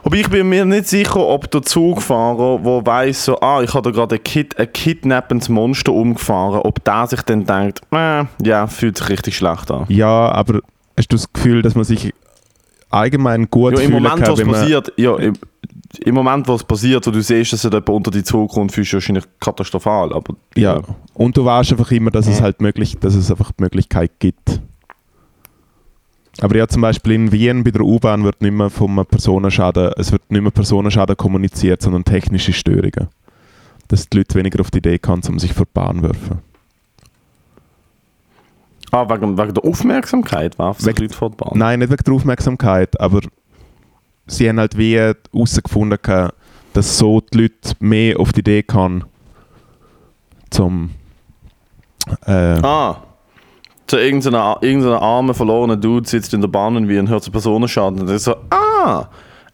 Aber ich bin mir nicht sicher, ob der Zugfahrer, der weiss, so, ah, ich habe da gerade ein, Kid, ein kidnappendes Monster umgefahren, ob der sich dann denkt, äh, ja, fühlt sich richtig schlecht an. Ja, aber hast du das Gefühl, dass man sich allgemein gut Ja, Im Moment, kann, was wenn man... passiert, ja, im, im Moment, was passiert, wo du siehst, dass jemand unter die Zug kommt, fühlst du wahrscheinlich katastrophal. Aber Ja. Und du weißt einfach immer, dass es Ja. halt möglich, dass es einfach die Möglichkeit gibt. Aber ja, zum Beispiel in Wien bei der U-Bahn wird nicht mehr vom Personenschaden, es wird nicht mehr Personenschaden kommuniziert, sondern technische Störungen. Dass die Leute weniger auf die Idee kommen, um sich vor die Bahn zu werfen. Ah, wegen, wegen der Aufmerksamkeit warf sich Leute vor die Bahn. Nein, nicht wegen der Aufmerksamkeit, aber sie haben halt wie herausgefunden, dass so die Leute mehr auf die Idee kommen, zum äh, Ah. So irgendeiner irgendeiner arme, verlorene Dude sitzt in der Bahn und wie und hört so Personenschaden und ist so, ah,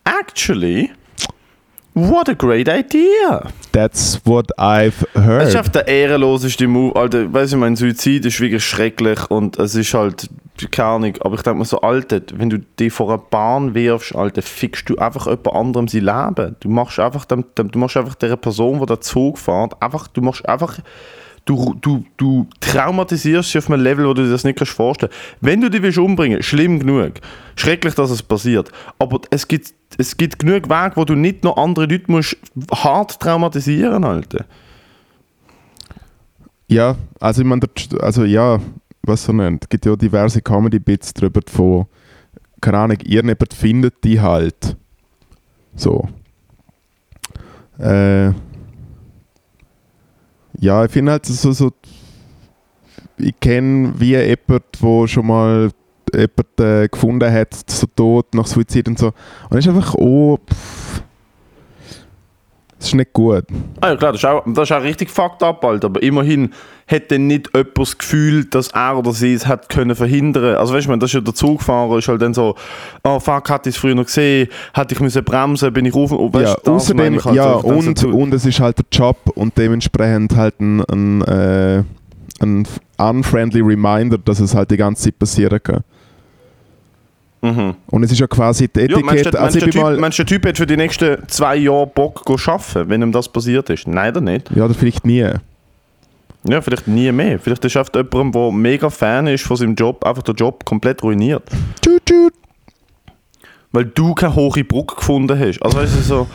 actually, what a great idea. That's what I've Es ist heard. einfach der ehrenloseste Move. Alter, weißt du, mein Suizid ist wirklich schrecklich und es ist halt, keine Ahnung, aber ich denke mir so, Alter, wenn du dich vor eine Bahn wirfst, Alter, fickst du einfach jemand anderem sein Leben. Du machst einfach, dem, dem, du machst einfach der Person, die der Zug fährt, einfach, du machst einfach, du, du, du traumatisierst sie auf einem Level, wo du dir das nicht kannst vorstellen Wenn du dich willst umbringen schlimm genug. Schrecklich, dass es passiert. Aber es gibt, es gibt genug Wege, wo du nicht noch andere Leute musst hart traumatisieren, Alter. Ja, also ich meine, also ja, was so nennt. Es gibt ja diverse Comedy-Bits drüber von, keine Ahnung, irgendjemand findet die halt. So. Äh, ja, ich finde halt so, so ich kenne wie jemand, wo schon mal jemand äh, gefunden hat, so tot nach Suizid und so. Und es ist einfach, oh, pff, das ist nicht gut. Ah ja klar, das ist, auch, das ist auch richtig fucked up, Alter. Aber immerhin hat dann nicht jemand das Gefühl, dass er oder sie es hat können verhindern. Also weißt du, das ist ja der Zugfahrer ist halt dann so, oh fuck, hätte ich es früher noch gesehen, hätte ich müssen bremsen, bin ich rauf. Oh, weißt, ja, außerdem, ich halt ja, so. Und, so, und es ist halt der Job und dementsprechend halt ein, ein, äh, ein unfriendly Reminder, dass es halt die ganze Zeit passieren kann. Mhm. Und es ist ja quasi die Ja, meinst Etikette. du, also meinst, typ, mal, meinst du, der Typ hat für die nächsten zwei Jahre Bock zu arbeiten, wenn ihm das passiert ist? Nein, oder nicht. ja, oder vielleicht nie. Ja, vielleicht nie mehr. Vielleicht ist einfach jemand, der mega Fan ist von seinem Job, einfach der Job komplett ruiniert. Tschüt, tschüt. Weil du keine hohe Brücke gefunden hast. Also weißt du, so...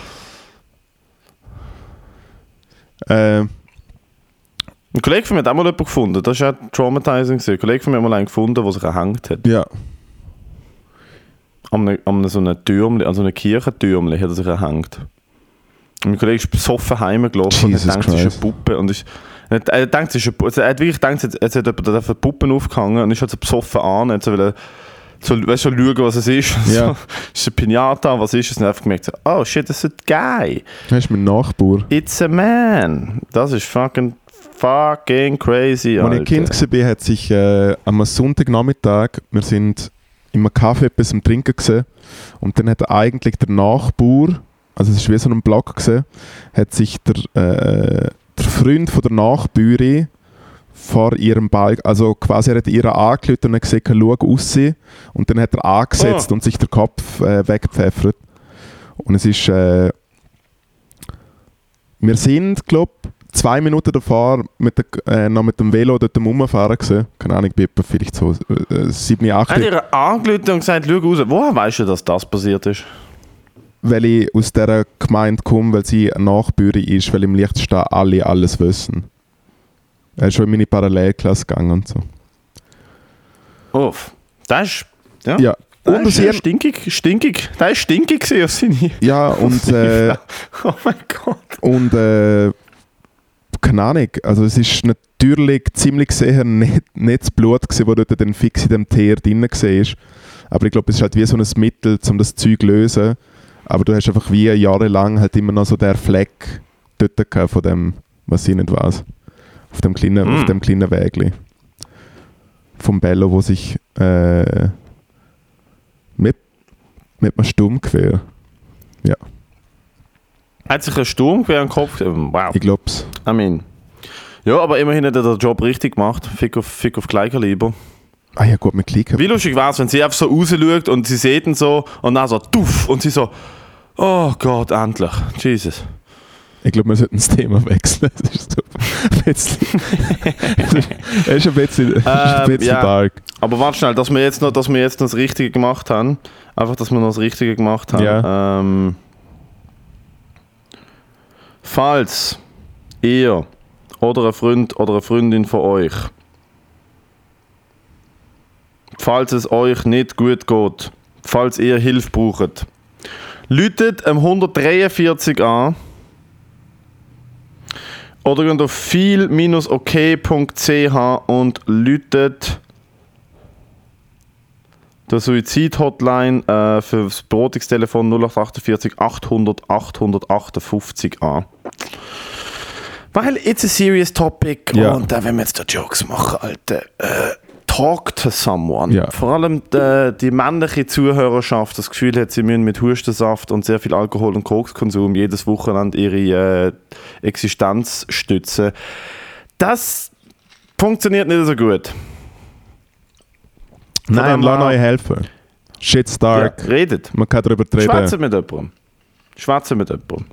Äh, Ein Kollege von mir hat auch mal jemanden gefunden, das war auch traumatizing. Ein Kollege von mir hat mal einen gefunden, der sich erhängt hat. ja. An an so einem Türmli, an so einem Kirchentürmli hat er sich erhängt. Und mein Kollege ist besoffen heimgelaufen und gedacht, es ist eine Puppe. Und ist, er, denkt, es ist eine, Pu- also er hat wirklich gedacht, jetzt, jetzt hat jemand auf eine Puppe aufgehangen und ist halt so besoffen an. Hat so, wollen, so, weißt du, so schauen, was es ist. Ja. So, ist eine Pinata, was ist es? Und er hat einfach gemerkt, so, oh shit, das ist ein Guy. Das ist mein Nachbar. It's a man. Das ist fucking, fucking crazy, Als ich. Kind war, hat sich äh, am Sonntagnachmittag, wir sind in einem Café etwas am Trinken gesehen und dann hat eigentlich der Nachbar also es ist wie so ein Blog gesehen, hat sich der, äh, der Freund von der Nachbüre vor ihrem Balk, also quasi er hat ihre angelötet und gesagt, schau raus. Und dann hat er angesetzt Ah. und sich der Kopf äh, weggepfeffert. Und es ist, äh, wir sind, glaube zwei Minuten davor mit der, äh, noch mit dem Velo dort rumfahren gewesen. Keine Ahnung, ich bin vielleicht so äh, 7, 8, Hat ihr angerufen und gesagt, schau raus. Woher weißt du, dass das passiert ist? weil ich aus dieser Gemeinde komme, weil sie eine Nachbürin ist, weil im Liechtenstein alle alles wissen. Er ist schon in meine Parallelklasse gegangen und so. Uff. Das ist... Ja. Ja, Das und ist ihrem, stinkig, stinkig. Das ist stinkig seine... ja, und, äh, Oh mein Gott. und äh, keine Ahnung, also es ist natürlich ziemlich sicher nicht, nicht das Blut gewesen, das dort dann fix in dem Teer drin war. Aber ich glaube, es ist halt wie so ein Mittel, um das Zeug zu lösen. Aber du hast einfach wie jahrelang halt immer noch so der Fleck dort gehabt von dem, was ich nicht weiß. Auf dem kleinen, Mm. auf dem kleinen Wägli. Vom Bello, wo sich äh, mit, mit einem Sturmgewehr, Hat sich ein Sturm quer den Kopf... ähm, Wow. ich glaube es. I mean... Ja, aber immerhin hat er den Job richtig gemacht. Fick auf, Fick auf Kleinkaliber. Ah ja gut, mit Klicken. Wie lustig wäre es, wenn sie einfach so rausschaut und sie sieht ihn so und dann so tuff und sie so... Oh Gott, endlich. Jesus. Ich glaube, wir sollten das Thema wechseln. Das ist so ein ist ein bisschen, ist ein Ähm, bisschen ja. dark. Aber warte schnell, dass wir jetzt noch, dass wir jetzt noch das Richtige gemacht haben. Einfach, dass wir noch das Richtige gemacht haben. Ja. Ähm, falls ihr oder ein Freund oder eine Freundin von euch, falls es euch nicht gut geht, falls ihr Hilfe braucht, läutet am 143 an oder geht auf viel-ok.ch und läutet der Suizid-Hotline äh, für das Beratungstelefon 0848 800 858 an. Weil it's a serious topic Ja. und äh, wenn wir jetzt da Jokes machen, Alter, äh, talk to someone. Ja. Vor allem äh, die männliche Zuhörerschaft das Gefühl hat, sie müssen mit Hustensaft und sehr viel Alkohol und Kokskonsum jedes Wochenende ihre äh, Existenz stützen. Das funktioniert nicht so gut. Nein, lass euch helfen. Shit's dark. Ja, redet. Man kann darüber reden. Schwätzen mit jemandem. Schwätzen mit jemandem.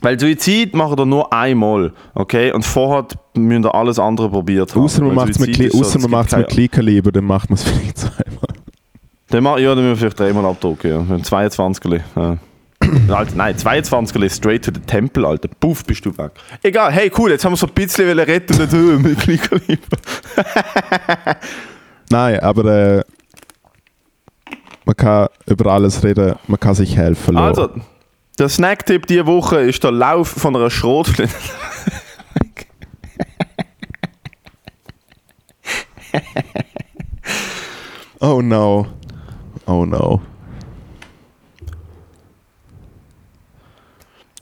Weil Suizid macht ihr nur einmal, okay? Und vorher müsst ihr alles andere probiert haben. Außer man macht es mit, Kli- ist so, mit Kleinkaliber, dann macht man es vielleicht zweimal. Dann mach, ja, dann müssen wir vielleicht dreimal abdrucken, ja. Mit 22 ja. Alter, nein, 22 straight to the Tempel, Alter. Puff, bist du weg. Egal, hey, cool, jetzt haben wir so ein bisschen retten und nicht mit Kleinkaliber. Nein, aber äh, man kann über alles reden, man kann sich helfen lassen. Also, der Snacktipp diese Woche ist der Lauf von einer Schrotflinte. Oh no. Oh no.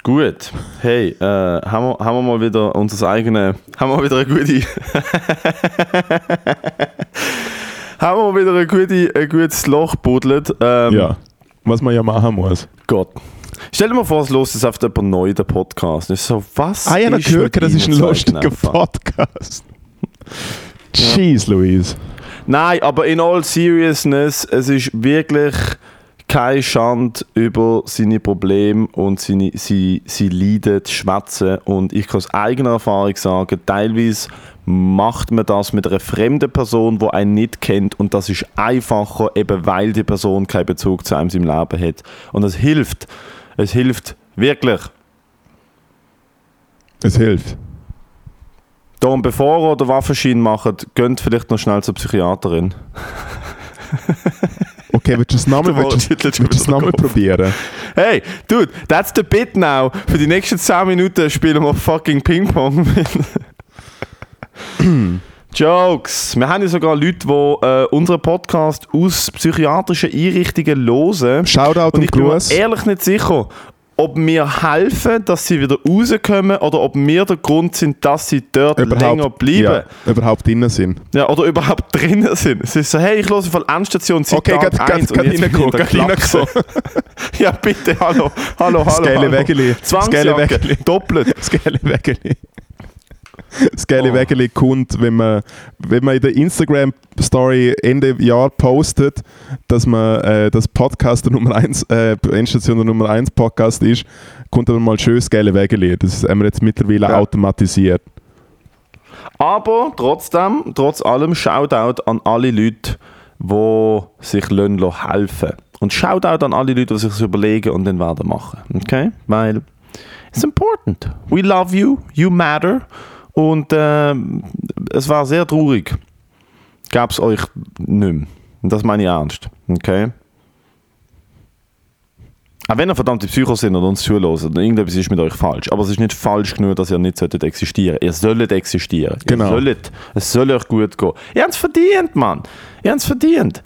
Gut, hey, äh, haben, wir, haben wir mal wieder unser eigenes, haben wir wieder eine gute, haben wir wieder eine gute, ein gutes Loch buddelt. Ähm, Ja. Was man ja machen muss. Gott. Stell dir mal vor, es los ist auf jemand neu den Podcast. Ist so, was Ah ja, mit das ist ein lustiger? Podcast. Jeez, Louise. Nein, aber in all seriousness, es ist wirklich keine Schande über seine Probleme und seine, sie, sie Leiden zu schwätzen. Und ich kann aus eigener Erfahrung sagen, teilweise macht man das mit einer fremden Person, die einen nicht kennt. Und das ist einfacher, eben weil die Person keinen Bezug zu einem in seinem Leben hat. Und es hilft. Es hilft wirklich. Es hilft. Darum, bevor ihr den Waffenschein macht, geht vielleicht noch schnell zur Psychiaterin. Okay, willst du nochmal Der willst du- willst du Kopf. probieren? Hey, dude, that's the bit now. Für die nächsten 10 Minuten spielen wir fucking Ping-Pong. Jokes. Wir haben ja sogar Leute, die äh, unseren Podcast aus psychiatrischen Einrichtungen hören. Shoutout Und und ich bin mir Gruß. ehrlich nicht sicher, ob wir helfen, dass sie wieder rauskommen oder ob wir der Grund sind, dass sie dort länger bleiben. Ja, überhaupt drinnen sind. Ja, oder überhaupt drinnen sind. Es ist so, hey, ich höre von Endstation seit Okay, Tag grad- 1 grad- und jetzt bin ich. Ja, bitte, hallo, hallo, hallo. Hallo. Wägeli. Zwangsjacke, doppelt. Das geile Wägeli. Das geile Oh. Wägeli kommt, wenn man, wenn man in der Instagram-Story Ende Jahr postet, dass man äh, das Podcast der Nummer 1, äh, Endstation der Nummer 1 Podcast ist, kommt aber mal schön das geile Wägeli. Das haben wir jetzt mittlerweile Ja. automatisiert. Aber trotzdem, trotz allem, Shoutout an alle Leute, die sich helfen Und Shoutout an alle Leute, die sich das überlegen und dann werden machen. Okay? Weil it's important. We love you, you matter. Und ähm, es war sehr traurig. Gab es euch nicht mehr. Und das meine ich ernst. Okay? Auch wenn ihr verdammte Psychos sind und uns zuhören, dann irgendetwas ist mit euch falsch. Aber es ist nicht falsch genug, dass ihr nicht solltet existieren. Ihr solltet existieren. Genau. Ihr solltet. Es soll euch gut gehen. Ihr habt es verdient, Mann. Ihr habt es verdient.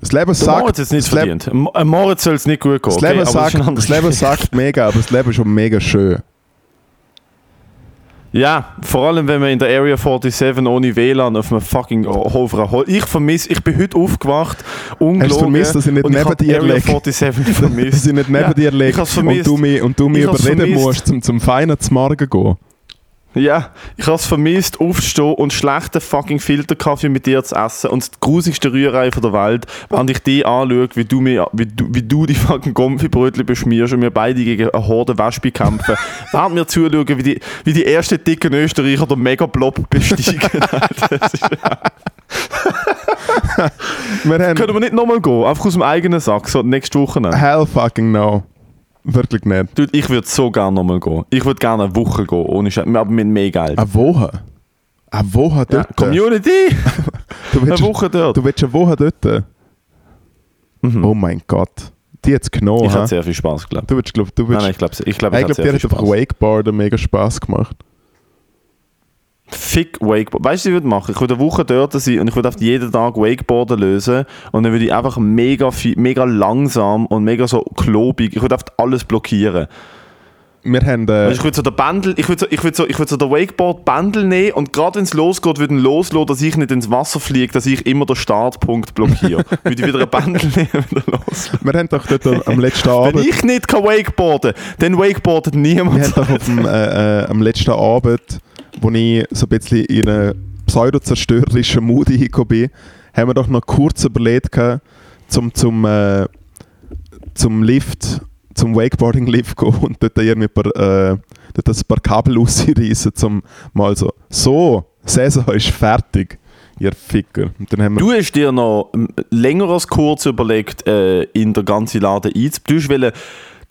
Das Leben Der sagt, Moritz hat es nicht Leben, verdient. Äh, Moritz soll es nicht gut gehen. das okay? Leben, ist sagt, das Leben sagt mega, aber das Leben ist schon mega schön. Ja, vor allem wenn man in der Area 47 ohne WLAN auf einem fucking Hof Hol Ich vermisse, ich bin heute aufgewacht, ungelogen. vermisst, dass ich nicht neben dir Area lieg? 47 Dass vermisst. ich nicht neben Ja, dir liege hab's und du mich, und du mich überreden musst, zum, zum Feinen zu Morgen gehen. Ja, ich habe es vermisst, aufzustehen und schlechten fucking Filterkaffee mit dir zu essen und die grusigste Rührei von der Welt, während ich die anschaue, wie du, mir, wie du, wie du die fucking Gomfi-Brötchen beschmierst und wir beide gegen eine Horde Wespe kämpfen. während wir zuschauen, wie die, wie die ersten dicken Österreicher den Megablob besteigen. das ist, Wir haben können wir nicht nochmal gehen, einfach aus dem eigenen Sack, so nächste Woche. hell fucking no. Wirklich nicht. Dude, ich würde so gerne nochmal gehen. Ich würde gerne eine Woche gehen, ohne Scheiß, aber mit mehr Geld. Eine Woche? Eine Woche Ja, dort? Community! du, Eine Woche dort. du willst eine Woche dort? Oh mein Gott. Die jetzt genommen. Ich hatte sehr viel Spaß, glaube Du willst, glaub, du Nein, willst, nein, ich glaube, ich glaub, ich es glaube, hat dir hat einfach. Wakeboarden mega Spaß gemacht. Fick Wakeboard. Weißt du, was ich würde machen? Ich würde eine Woche dort sein und ich würde auf jeden Tag Wakeboarden lösen und dann würde ich einfach mega, viel, mega langsam und mega so klobig, ich würde einfach alles blockieren. Wir haben, äh, Weißt, ich würde so den Bändel, ich würde so, ich würde so, ich würde so den Wakeboard-Bändel nehmen und gerade wenn es losgeht, würde ich loslassen, dass ich nicht ins Wasser fliege, dass ich immer den Startpunkt blockiere. würde ich wieder ein Bändel nehmen und wieder loslassen. wir haben doch dort am letzten Wenn Abend, ich nicht kann wakeboarden dann wakeboardet wir niemand. haben doch auf dem, äh, äh, am letzten Abend, wo ich so ein bisschen in eine pseudo-zerstörerische Mut hingekommen bin, haben wir doch noch kurz überlegt, zum, zum, äh, zum Lift, zum Wakeboarding-Lift gehen und dort irgendwie paar, äh, dort ein paar Kabel rausreißen, zum mal so, so, Saison ist fertig, ihr Ficker. Du hast dir noch ähm, länger als kurz überlegt, äh, in der ganzen Laden einzubauen. Du hast,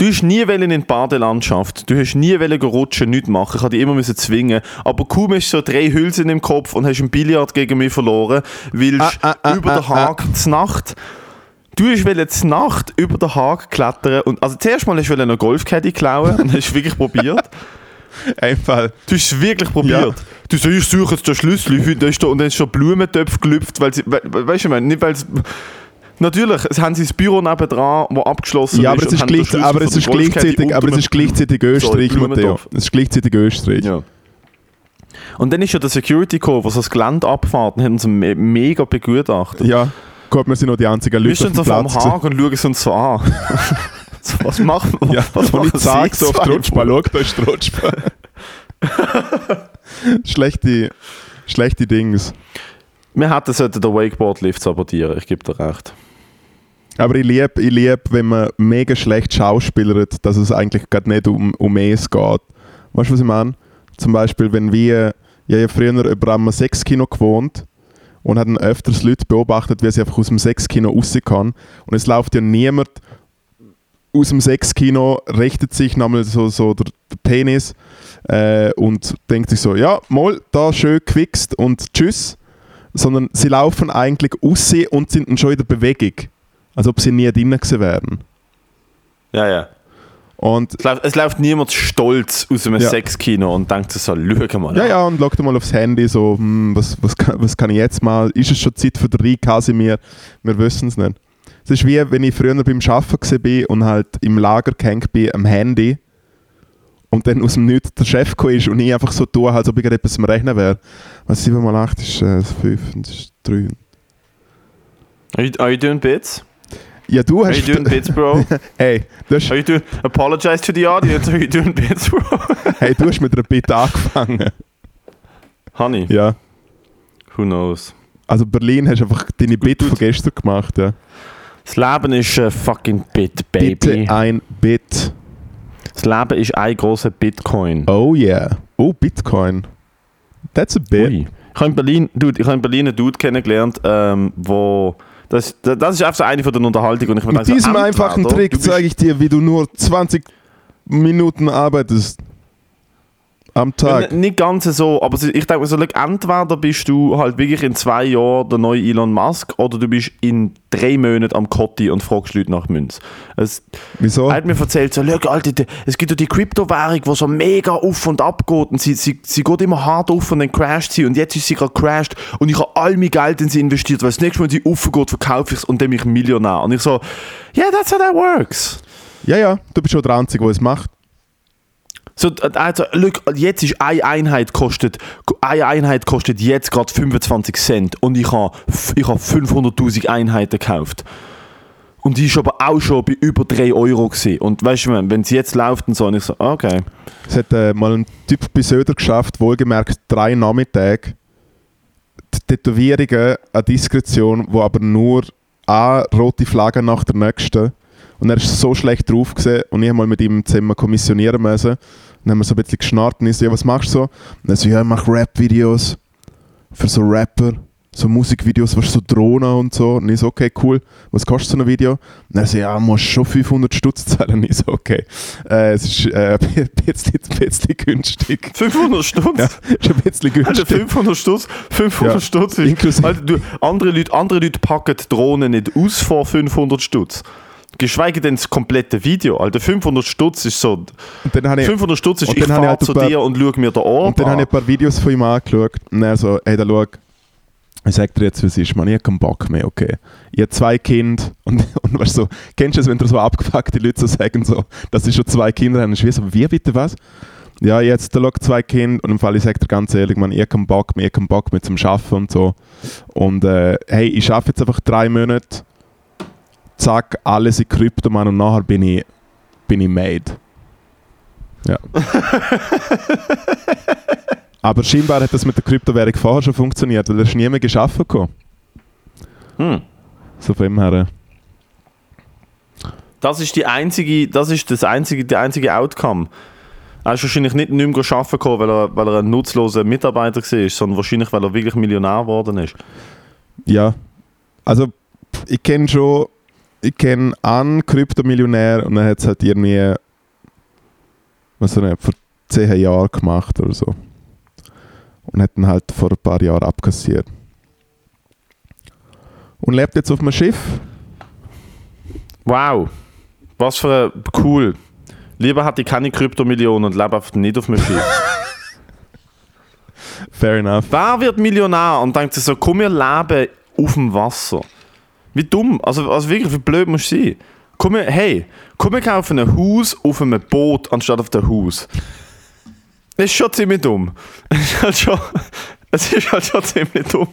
du hast nie in die Badelandschaft, du hast nie rutschen, nichts machen. Ich habe dich immer müssen zwingen. Aber kaum hast du so drei Hülsen im Kopf und hast ein Billard gegen mich verloren, weil Ah, ah, ah, über den ah, ah. Haag zur Nacht. Du hast zur Nacht über den Haag klettern und also zuerst mal hast du eine Golfcaddy klauen und hast wirklich probiert. einfach, Du hast es wirklich probiert. Du sagst, ich suche jetzt den Schlüssel, da ist da, und dann ist schon Blumentöpf gelüpft, weil sie, we, we, weißt du, nicht weil es, natürlich, es haben sie das Büro nebendran, das abgeschlossen ja, aber ist. es ist, gleich, aber es der ist gleichzeitig, aber es ist gleichzeitig Österreich, Sorry, Matteo. Es ist gleichzeitig Österreich. Ja. Und dann ist ja der Security Code, was das Gelände abfährt, und haben uns me- mega begutachtet. Ja, gut, wir sind noch die einzigen Wir Leute stehen auf so dem vom. Haag und schauen es uns so an. was machen wir? Ja, was machen ich sage so auf die? Rutschbahn, schau, da ist die Rutschbahn. schlechte, schlechte Dings. Wir hätten sollten den Wakeboard-Lift sabotieren, ich gebe dir recht. Aber ich liebe, ich lieb, wenn man mega schlecht schauspielert, dass es eigentlich gerade nicht um, um es geht. Weißt du, was ich meine? Zum Beispiel, wenn wir, ich habe ja früher über einem Sexkino gewohnt und hatten öfters Leute beobachtet, wie sie einfach aus dem Sexkino rauskommen. Und es läuft ja niemand aus dem Sexkino, richtet sich nochmal so, so der, der Penis äh, und denkt sich so, ja, mal, da schön gewichst und tschüss. Sondern sie laufen eigentlich raus und sind dann schon in der Bewegung. Als ob sie nie drinnen gewesen wären. Ja, ja. Und Es läuft, es läuft niemand stolz aus einem Ja. Sexkino und denkt sich so, schau mal. ja, ja, und schaut mal aufs Handy, so, hm, was, was, kann, was kann ich jetzt mal? Ist es schon Zeit für den Kasimir? Wir wissen es nicht. Es ist wie wenn ich früher beim Arbeiten war und halt im Lager gehängt bin am Handy und dann aus dem Nichts der Chef ist und ich einfach so tue, als ob ich gerade etwas am Rechnen wäre. Was 7 mal 8 ist äh, 5 und das ist 3. Are you, are you doing bits? Ja, du Are hast... you doing bits, bro? hey, du hast, Are you doing... Apologize to the audience. Are you doing bits, bro? hey, du hast mit einer Bitte angefangen. Honey, Ja. who knows? Also Berlin hast einfach deine Bit von gestern gemacht, ja. Das Leben ist ein fucking Bit, Baby. Bitte ein Bit. Das Leben ist ein großer Bitcoin. Oh yeah. Oh, Bitcoin. That's a bit. Ui. Ich habe in Berlin, dude, ich habe in Berlin einen Dude kennengelernt, ähm, wo das, das ist einfach so eine von den Unterhaltungen. Mit diesem einfachen Trick zeige ich dir, wie du nur 20 Minuten arbeitest. Am Tag. Ja, nicht ganz so, aber ich denke mir so, entweder bist du halt wirklich in zwei Jahren der neue Elon Musk oder du bist in drei Monaten am Kotti und fragst Leute nach Münz. Es, Wieso? er hat mir erzählt, so, Alter, es gibt ja die Kryptowährung, die so mega auf und ab geht und sie, sie, sie geht immer hart auf und dann crasht sie und jetzt ist sie gerade crashed und ich habe all mein Geld in sie investiert, weil das nächste Mal, wenn sie aufgeht, verkaufe ich es und dann bin ich Millionär. Und ich so, yeah, that's how that works. Ja, ja, du bist schon der Einzige, der es macht. So, also, look, jetzt ist eine Einheit kostet, eine Einheit kostet jetzt gerade 25 Cent und ich habe ich hab 500'000 Einheiten gekauft. Und die ist aber auch schon bei über 3 Euro gewesen. Und weißt du, wenn es jetzt läuft und so, und ich so, okay. Es hat äh, mal ein Typ bei Söder geschafft, wohlgemerkt drei Nachmittage, die Tätowierungen an Diskretion, wo aber nur eine rote Flagge nach der nächsten. Und er ist so schlecht drauf gesehen und ich habe mal mit ihm zusammen kommissionieren müssen. Und dann haben wir so ein bisschen geschnarrt und ich so, ja, was machst du so? Und er so, ja, ich mache Rap-Videos für so Rapper, so Musikvideos, was so Drohnen und so. Und ich so, okay, cool, was kostet so ein Video? Und er so, ja, musst schon 500 Stutz zahlen. Und ich so, okay, äh, es ist äh, ein, bisschen, ein bisschen günstig. 500 Stutz? Ja, ist ein bisschen günstig. 500 Stutz? 500 Ja. Stutz ist... Inklusive- Alter, du, andere, Leute, andere Leute packen Drohnen nicht aus vor 500 Stutz. Geschweige denn das komplette Video. Alter, 500 Stutz ist so... Und dann habe ich, 500 Stutz ist, und ich fahre halt zu paar- dir und schaue mir den Ort und dann habe ich ein paar Videos von ihm angeschaut und er so, hey, da schau, ich sag dir jetzt, was ist, man, ich habe keinen Bock mehr, okay. Ich habe zwei Kinder und, und weißt so, kennst du es, wenn dir so abgefuckte Leute so sagen, so, dass sie schon zwei Kinder haben, ich weiß, aber wie bitte was? Ja, jetzt da schau, zwei Kinder und im Fall, ich sag dir ganz ehrlich, man, ich habe keinen Bock mehr, ich habe keinen Bock mehr zum Arbeiten und so. Und äh, hey, ich arbeite jetzt einfach drei Monate, zack, alles in Krypto, Mann, und nachher bin ich, bin ich made. Ja. Aber scheinbar hat das mit der Kryptowährung vorher schon funktioniert, weil er ist nie mehr geschaffen gekommen. Hm. So von dem her. äh, Das ist die einzige, das ist das einzige, der einzige Outcome. Er ist wahrscheinlich nicht, nicht mehr arbeiten gekommen, weil er, weil er ein nutzloser Mitarbeiter war, sondern wahrscheinlich, weil er wirklich Millionär geworden ist. Ja. Also, ich kenne schon, ich kenne einen Kryptomillionär und er hat es halt irgendwie, was er vor 10 Jahren gemacht oder so. Und hat dann halt vor ein paar Jahren abkassiert. Und lebt jetzt auf einem Schiff. Wow. Was für ein cool. Lieber hatte ich keine Kryptomillionen und lebe nicht auf einem Schiff. Fair enough. Wer wird Millionär und denkt sich so, komm, wir leben auf dem Wasser? Wie dumm, also, also wirklich, wie blöd muss sein? Komm, hey, komm, wir kaufen ein Haus auf einem Boot anstatt auf dem Haus. Das ist schon ziemlich dumm. Es ist halt es ist halt schon ziemlich dumm.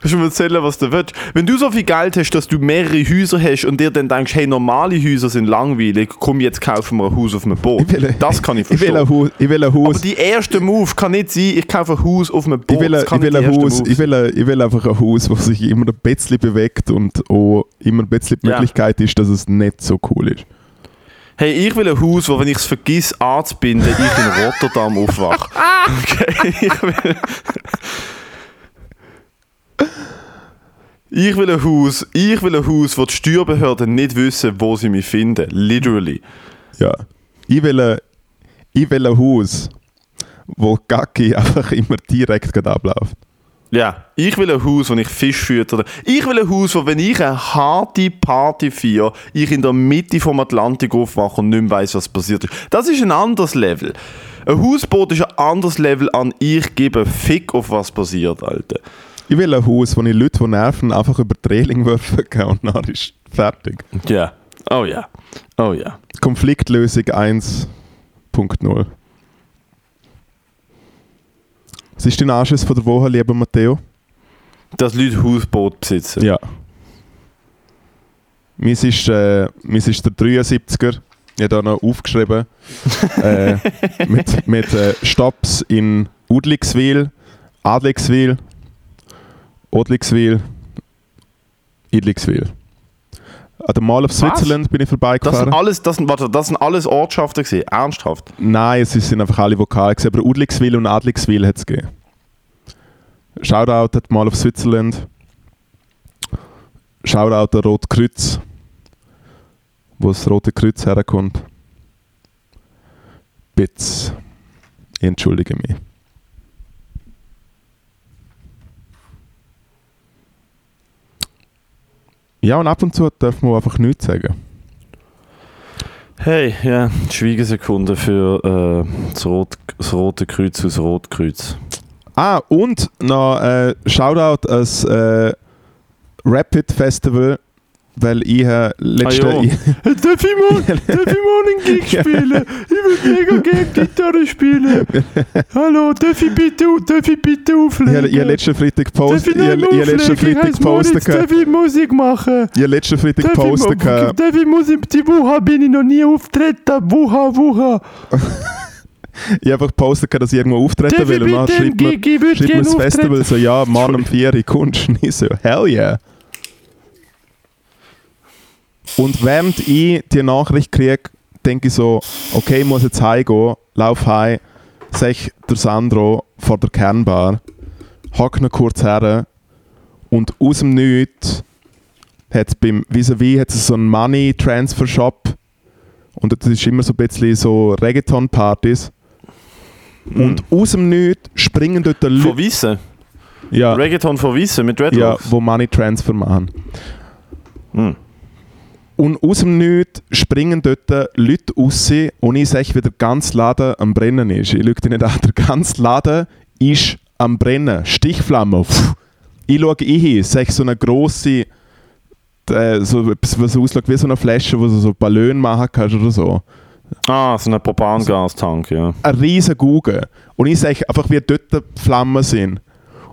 Kannst du mir erzählen, was du willst? Wenn du so viel Geld hast, dass du mehrere Häuser hast und dir dann denkst, hey, normale Häuser sind langweilig, komm, jetzt kaufen wir ein Haus auf einem Boot. Will- das kann ich Ich will verstehen. ein Haus. Ich will ein Aber Haus. die erste Move kann nicht sein, ich kaufe ein Haus auf einem Boot. Ich will, Das ich will ein Haus, ich will, ein- ich will einfach ein Haus, das sich immer ein bisschen bewegt und auch immer ein bisschen die Ja. Möglichkeit ist, dass es nicht so cool ist. Hey, ich will ein Haus, wo, wenn ich es vergiss anzubinden, ich in Rotterdam aufwache. Okay, ich will... Ich will ein Haus, ich will ein Haus, wo die Steuerbehörden nicht wissen, wo sie mich finden. Literally. Ja. Ich will ein, ich will ein Haus, wo Gacki einfach immer direkt abläuft. Ja, ich will ein Haus, wo ich Fisch fütter. Ich will ein Haus, wo, wenn ich eine harte Party feiere, ich in der Mitte vom Atlantik aufwache und nicht mehr weiss, was passiert ist. Das ist ein anderes Level. Ein Hausboot ist ein anderes Level an ich gebe Fick auf was passiert, Alter. Ich will ein Haus, wo ich Leute, die nerven, einfach über die Reling werfen kann und dann ist fertig. Ja. Oh ja. Oh ja. Konfliktlösung 1.0. Was ist dein Anschiss von der Woche, lieber Matteo? Dass Leute Hausboot besitzen. Ja. Meins ist, äh, meins ist der 73er. Ich habe da noch aufgeschrieben. äh, mit mit äh, Stops in Udligswil, Adligswil, Odligswil, Idligswil. An der Mall of Switzerland bin ich Das sind vorbeigefahren. alles, das sind, warte, das sind alles Ortschaften gewesen. Ernsthaft. Nein, es sind einfach alle Vokale. gewesen, Aber Udligswil und Adligswil hat es gegeben. Shoutout at Mall of Switzerland. Shoutout an Rote Kreuz. Wo das Rote Kreuz herkommt. Bitz. Ich entschuldige mich. Ja, und ab und zu darf man einfach nichts sagen. Hey, ja, Schweigesekunde für äh, das, Rot, das Rote Kreuz aus Rotkreuz. Ah, und noch äh, Shoutout als äh, Rapid Festival, weil ich äh, letzte... Ah, ja. ich, Darf ich mal, darf ich mal einen Gig spielen? Ich würde mega gerne Gitarre spielen. Hallo, darf ich bitte, darf ich bitte auflegen? ich, ich letzten Freitag darf gepostet, ich ich, ich, ich letzten? Freitag gepostet, darf ich Musik machen? ich letzten Freitag Darf gepostet, gehabt- darf ich Musik, die Woche bin ich noch nie auftreten. Wuha, wuha. ich habe einfach gepostet, dass ich irgendwo auftreten Darf will und dann schreibt mir, schreibt mir das Festival so, ja, Mann um 4 Uhr kommst du so, hell yeah. Und während ich die Nachricht kriege, denke ich so, okay, ich muss jetzt heimgehen, lauf heim, sehe der Sandro vor der Kernbar, hack noch kurz her und aus dem Nichts hat es beim vis-à-vis hat es so einen Money Transfer Shop und das ist immer so ein bisschen so Reggaeton-Partys. Und aus dem Nichts springen dort Von Leute, Wissen. ja, Reggaeton von Wissen mit ja, Dreadlocks. wo Money Transfer machen. Hm. Und aus dem Nichts springen dort Leute raus und ich sehe, wie der ganze Laden am Brennen ist. Ich schaue dich nicht an, der ganze Laden ist am Brennen. Stichflamme. Pff. Ich schaue hin, sehe so eine grosse, äh, so etwas, was aussieht wie so eine Flasche, wo du so Ballon machen kannst oder so. Ah, so ein Propangastank, ja. Eine riesige Gugge. Und ich sehe einfach, wie dort Flammen sind.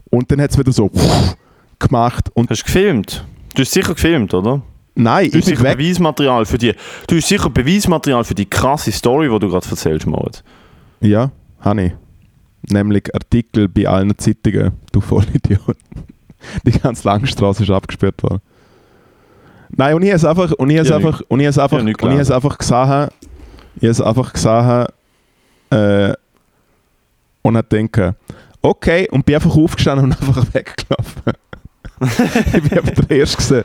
Und dann hat es wieder so pff, gemacht. Und Hast du gefilmt? Du hast sicher gefilmt, oder? Nein, Du ich hast bin sicher weg. Beweismaterial für die. Du hast sicher Beweismaterial für die krasse Story, die du gerade erzählst, Moritz. Ja, habe ich. Nämlich Artikel bei allen Zeitungen. Du Vollidiot. Die ganze Langstrasse ist abgesperrt worden. Nein, und ich habe es einfach, und ich Ja, einfach, und ich einfach, Ja, und ich habe einfach gesehen, ich habe einfach gesehen, äh, und habe gedacht, okay, und bin einfach aufgestanden und einfach weggelaufen. Ich bin aber der Erste gesehen,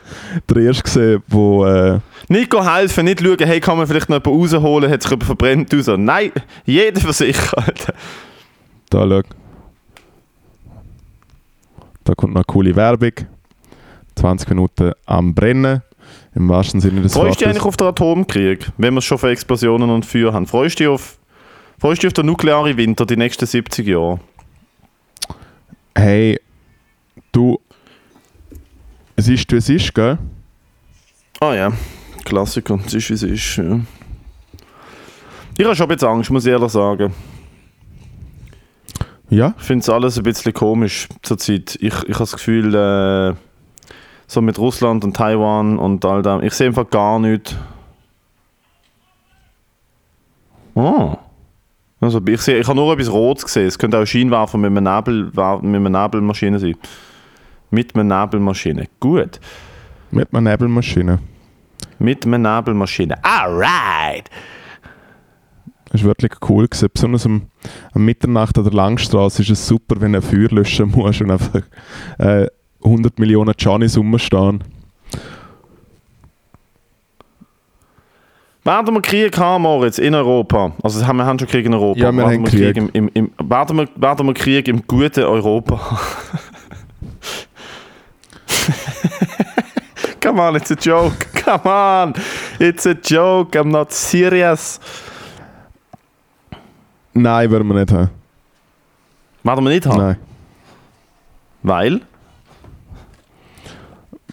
der Erste gesehen, wo, äh, Nicht gehen helfen, nicht schauen, hey, kann man vielleicht noch jemanden rausholen, hat sich jemand verbrennt raus. Nein, jeder für sich, Alter. Da, schau. Da kommt noch eine coole Werbung. 20 Minuten am Brennen. Im wahrsten Sinne des Freust du dich eigentlich Wortes. auf den Atomkrieg, wenn wir es schon für Explosionen und Feuer haben? Freust du dich auf, freust du dich auf den nuklearen Winter die nächsten 70 Jahre? Hey, du. Es ist, wie es ist, gell? Ah ja, Klassiker, es ist wie es ist. Ja. Ich habe schon ein bisschen Angst, muss ich ehrlich sagen. Ja. Ich finde es alles ein bisschen komisch zurzeit. Ich, ich habe das Gefühl, äh, so mit Russland und Taiwan und all dem, ich sehe einfach gar nichts. Oh. Also ich, sehe, ich habe nur etwas Rotes gesehen. Es könnte auch Scheinwerfer mit einer, Nebel, mit einer Nebelmaschine sein. Mit einer Nebelmaschine. Gut. Mit einer Nebelmaschine. Mit einer Nebelmaschine. Alright! Das war wirklich cool. Gewesen. Besonders am, am Mitternacht an der Langstrasse ist es super, wenn du ein Feuer löschen musst und einfach äh, 100 Millionen Johnnies rumstehen. Werden wir Krieg haben, Moritz, in Europa? Also haben wir haben schon Krieg in Europa. Ja, wir werden haben Krieg. Im, im, im, werden, wir, werden wir Krieg im guten Europa? Come on, it's a joke. Come on, it's a joke. I'm not serious. Nein, werden wir nicht haben. Werden wir nicht haben? Nein. Weil?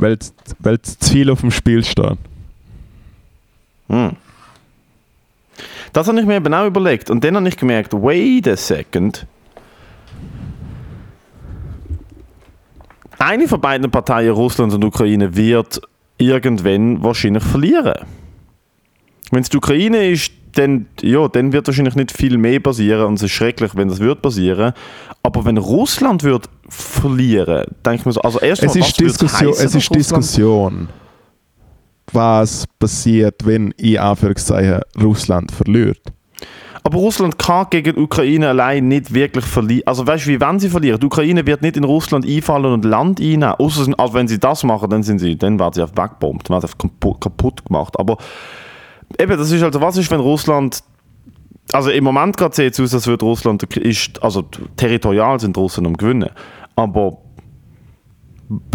weil, weil zu viel auf dem Spiel steht. Hm. Das habe ich mir eben auch überlegt. Und dann habe ich gemerkt, wait a second. Eine von beiden Parteien, Russland und Ukraine, wird irgendwann wahrscheinlich verlieren. Wenn es die Ukraine ist, dann, ja, dann wird wahrscheinlich nicht viel mehr passieren und es ist schrecklich, wenn das wird passieren. Aber wenn Russland wird verlieren, denke ich mir so, also erstmal, Es ist, Diskussion, es ist Diskussion, was passiert, wenn in Anführungszeichen Russland verliert. Aber Russland kann gegen die Ukraine allein nicht wirklich verlieren. Also weißt du, wie wenn sie verlieren? Die Ukraine wird nicht in Russland einfallen und Land einnehmen. Ausser, also wenn sie das machen, dann sind sie, dann werden sie weggebombt, dann werden sie kaputt, kaputt gemacht. Aber eben, das ist also, was ist, wenn Russland also im Moment gerade sieht es aus, als würde Russland, ist, also territorial sind Russen am Gewinnen. Aber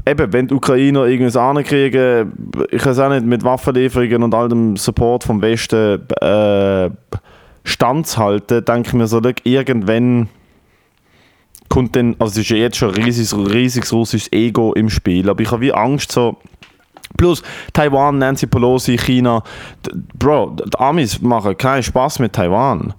eben, wenn die Ukrainer irgendwas ankriegen, ich weiß auch nicht, mit Waffenlieferungen und all dem Support vom Westen äh, standzuhalten, denke ich mir so, irgendwann kommt dann, also es ist ja jetzt schon ein riesiges, riesiges russisches Ego im Spiel, aber ich habe wie Angst so, Plus Taiwan, Nancy Pelosi, China. Bro, die Amis machen keinen Spaß mit Taiwan.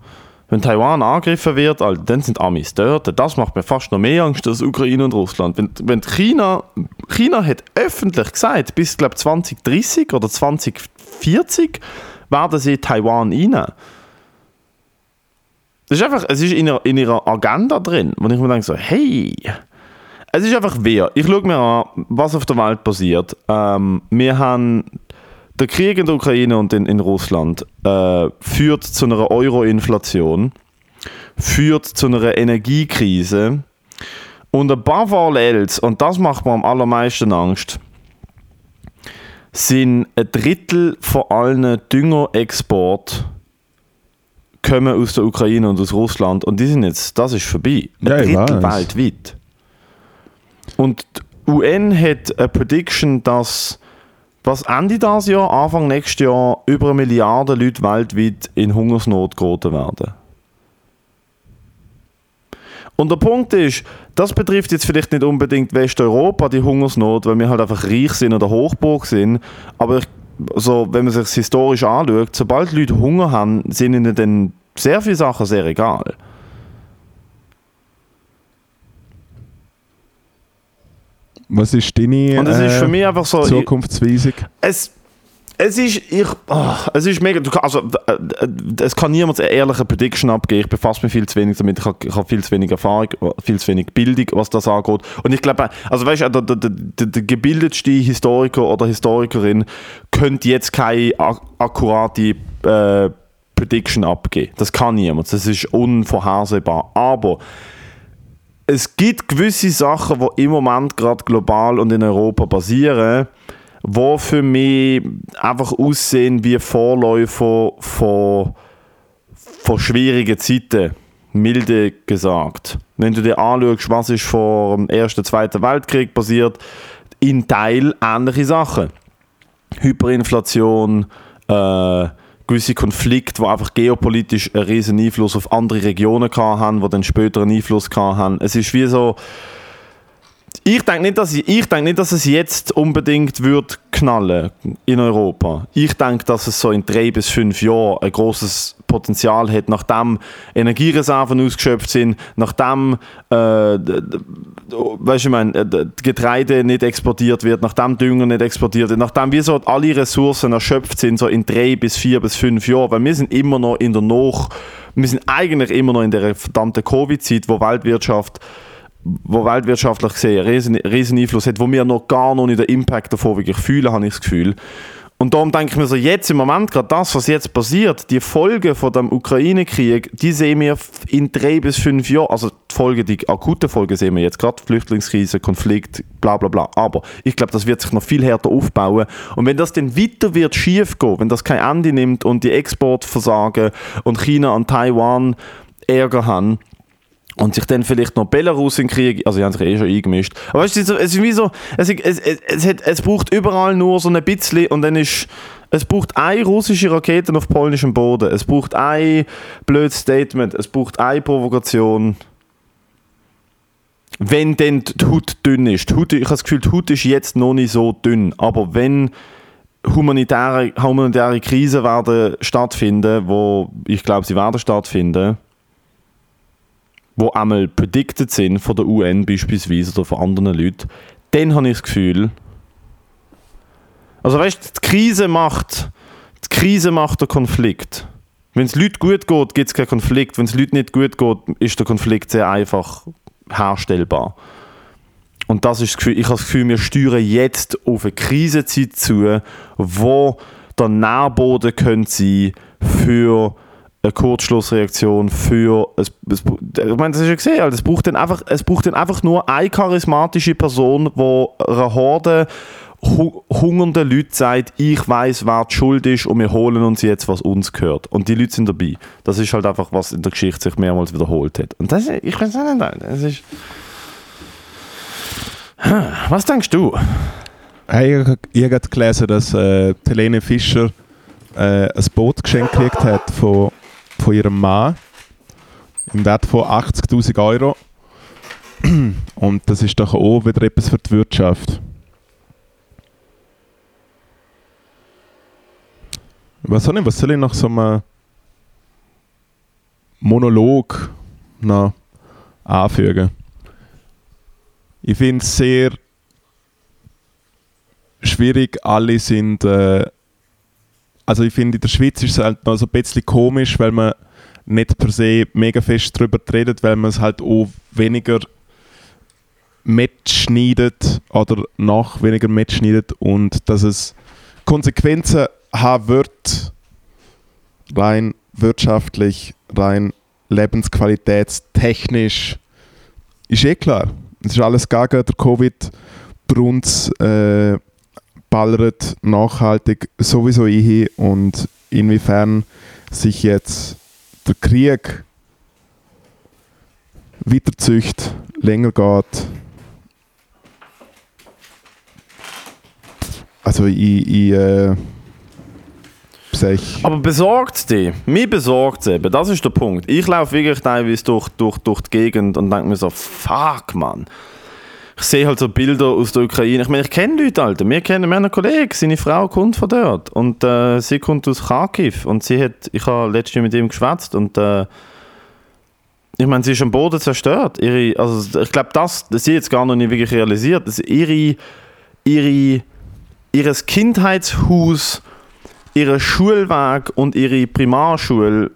Wenn Taiwan angegriffen wird, dann sind Amis dort. Das macht mir fast noch mehr Angst als Ukraine und Russland. Wenn, wenn China, China hat öffentlich gesagt, bis glaub, 2030 oder 2040 werden sie Taiwan rein. Das ist einfach, es ist in ihrer, in ihrer Agenda drin, wo ich mir denke so, hey, es ist einfach wer. Ich schaue mir an, was auf der Welt passiert. Ähm, wir haben der Krieg in der Ukraine und in, in Russland äh, führt zu einer Euro-Inflation, führt zu einer Energiekrise und above all else, und das macht mir am allermeisten Angst, sind ein Drittel von allen Düngerexporten kommen aus der Ukraine und aus Russland und die sind jetzt, das ist vorbei. Ein Ja, Drittel weltweit. Und die UN hat eine Prediction, dass was Ende dieses Jahr, Anfang nächstes Jahr über eine Milliarde Leute weltweit in Hungersnot geraten werden. Und der Punkt ist, das betrifft jetzt vielleicht nicht unbedingt Westeuropa, die Hungersnot, weil wir halt einfach reich sind oder Hochburg sind. Aber ich, also, wenn man sich historisch anschaut, sobald Leute Hunger haben, sind ihnen dann sehr viele Sachen sehr egal. Was ist deine ist äh, einfach so. Zukunftsweisung? es, es ist, ich, oh, es ist mega, also, äh, äh, es kann niemand eine ehrliche Prediction abgeben, ich befasse mich viel zu wenig damit, ich habe ich habe viel zu wenig Erfahrung, viel zu wenig Bildung, was das angeht. Und ich glaube, also weißt du, der, der, der, der, gebildetste Historiker oder Historikerin könnte jetzt keine ak akkurate äh, Prediction abgeben. Das kann niemand, das ist unvorhersehbar. Aber es gibt gewisse Sachen, die im Moment gerade global und in Europa passieren, die für mich einfach aussehen wie Vorläufer von, von schwierigen Zeiten, milde gesagt. Wenn du dir anschaust, was ist vor dem Ersten, Zweiten Weltkrieg passiert, in Teil ähnliche Sachen. Hyperinflation, äh, gewisse Konflikte, die einfach geopolitisch einen riesen Einfluss auf andere Regionen haben, die dann später einen Einfluss haben. Es ist wie so, ich denke nicht, dass ich, ich denke nicht, dass es jetzt unbedingt wird knallen in Europa. Ich denke, dass es so in drei bis fünf Jahren ein großes Potenzial hat, nachdem Energiereserven ausgeschöpft sind, nachdem äh, weißt du, ich Getreide nicht exportiert wird, nachdem Dünger nicht exportiert wird, nachdem wir so alle Ressourcen erschöpft sind, so in drei bis vier bis fünf Jahren, weil wir sind immer noch in der Noch, wir sind eigentlich immer noch in der verdammten Covid-Zeit, wo Weltwirtschaft wo weltwirtschaftlich gesehen einen riesen, riesen Einfluss hat, wo wir noch gar noch nicht den Impact davon wirklich fühlen, habe ich das Gefühl. Und darum denke ich mir so, jetzt im Moment, gerade das, was jetzt passiert, die Folgen von dem Ukraine-Krieg, die sehen wir in drei bis fünf Jahren, also die Folgen, die akuten Folgen sehen wir jetzt gerade, Flüchtlingskrise, Konflikt, bla bla bla. Aber ich glaube, das wird sich noch viel härter aufbauen. Und wenn das dann weiter wird schief gehen, wenn das kein Ende nimmt und die Exporte versagen und China und Taiwan Ärger haben, und sich dann vielleicht noch Belarus in Krieg, also die haben sich eh schon eingemischt. Aber weißt du, es ist- wie so, es, es, es, hat, es braucht überall nur so ein bisschen und dann ist, es braucht eine russische Rakete auf polnischem Boden, es braucht ein blödes Statement, es braucht eine Provokation wenn dann die Haut dünn ist. Haut, ich habe das Gefühl, die Haut ist jetzt noch nicht so dünn, aber wenn humanitäre, humanitäre Krisen werden stattfinden, wo ich glaube, sie werden stattfinden, wo einmal predicted sind von der UN beispielsweise oder von anderen Leuten, dann habe ich das Gefühl, also weißt du, die Krise macht, die Krise macht den Konflikt. Wenn es Leuten gut geht, gibt es keinen Konflikt. Wenn es Leuten nicht gut geht, ist der Konflikt sehr einfach herstellbar. Und das ist das Gefühl, ich habe das Gefühl, wir steuern jetzt auf eine Krisenzeit zu, wo der Nährboden könnte sein für eine Kurzschlussreaktion für es, es, ich meine, das ist ja gesehen, also es braucht dann einfach es braucht dann einfach nur eine charismatische Person, die einer Horde hu hungernde Leute sagt, ich weiß, wer die schuld ist und wir holen uns jetzt, was uns gehört. Und die Leute sind dabei. Das ist halt einfach, was in der Geschichte sich mehrmals wiederholt hat. Und das, ich weiß auch nicht, das ist... Was denkst du? Ich ich habe gelesen, dass äh, Helene Fischer äh, ein Boot geschenkt hat von, von ihrem Mann im Wert von 80'000 Euro. Und das ist doch auch wieder etwas für die Wirtschaft. Was soll ich, was soll ich nach so einem Monolog noch anfügen? Ich finde es sehr schwierig. Alle sind. Äh, also, ich finde, in der Schweiz ist es halt noch so ein bisschen komisch, weil man nicht per se mega fest darüber redet, weil man es halt auch weniger mitschneidet oder noch weniger mitschneidet und dass es Konsequenzen haben wird, rein wirtschaftlich, rein lebensqualitätstechnisch, ist eh klar. Es ist alles gegen der Covid. Brunz äh, ballert nachhaltig sowieso ein und inwiefern sich jetzt der Krieg weiterzücht, länger geht. Also ich, ich äh, Aber besorgt die? Mir besorgt es eben, das ist der Punkt. Ich laufe wirklich teilweise durch, durch, durch die Gegend und denke mir so, fuck, Mann. Ich sehe halt so Bilder aus der Ukraine. Ich meine, ich kenne Leute, Alter. Wir kennen meinen Kollegen, seine Frau kommt von dort. Und äh, sie kommt aus Kharkiv. Und sie hat, ich habe letztens mit ihm geschwätzt und äh, ich meine, sie ist am Boden zerstört. Ihre, also ich glaube, das, das sie jetzt gar noch nicht wirklich realisiert. dass ihre, ihre, ihres Kindheitshaus ihren Schulweg und ihre Primarschule,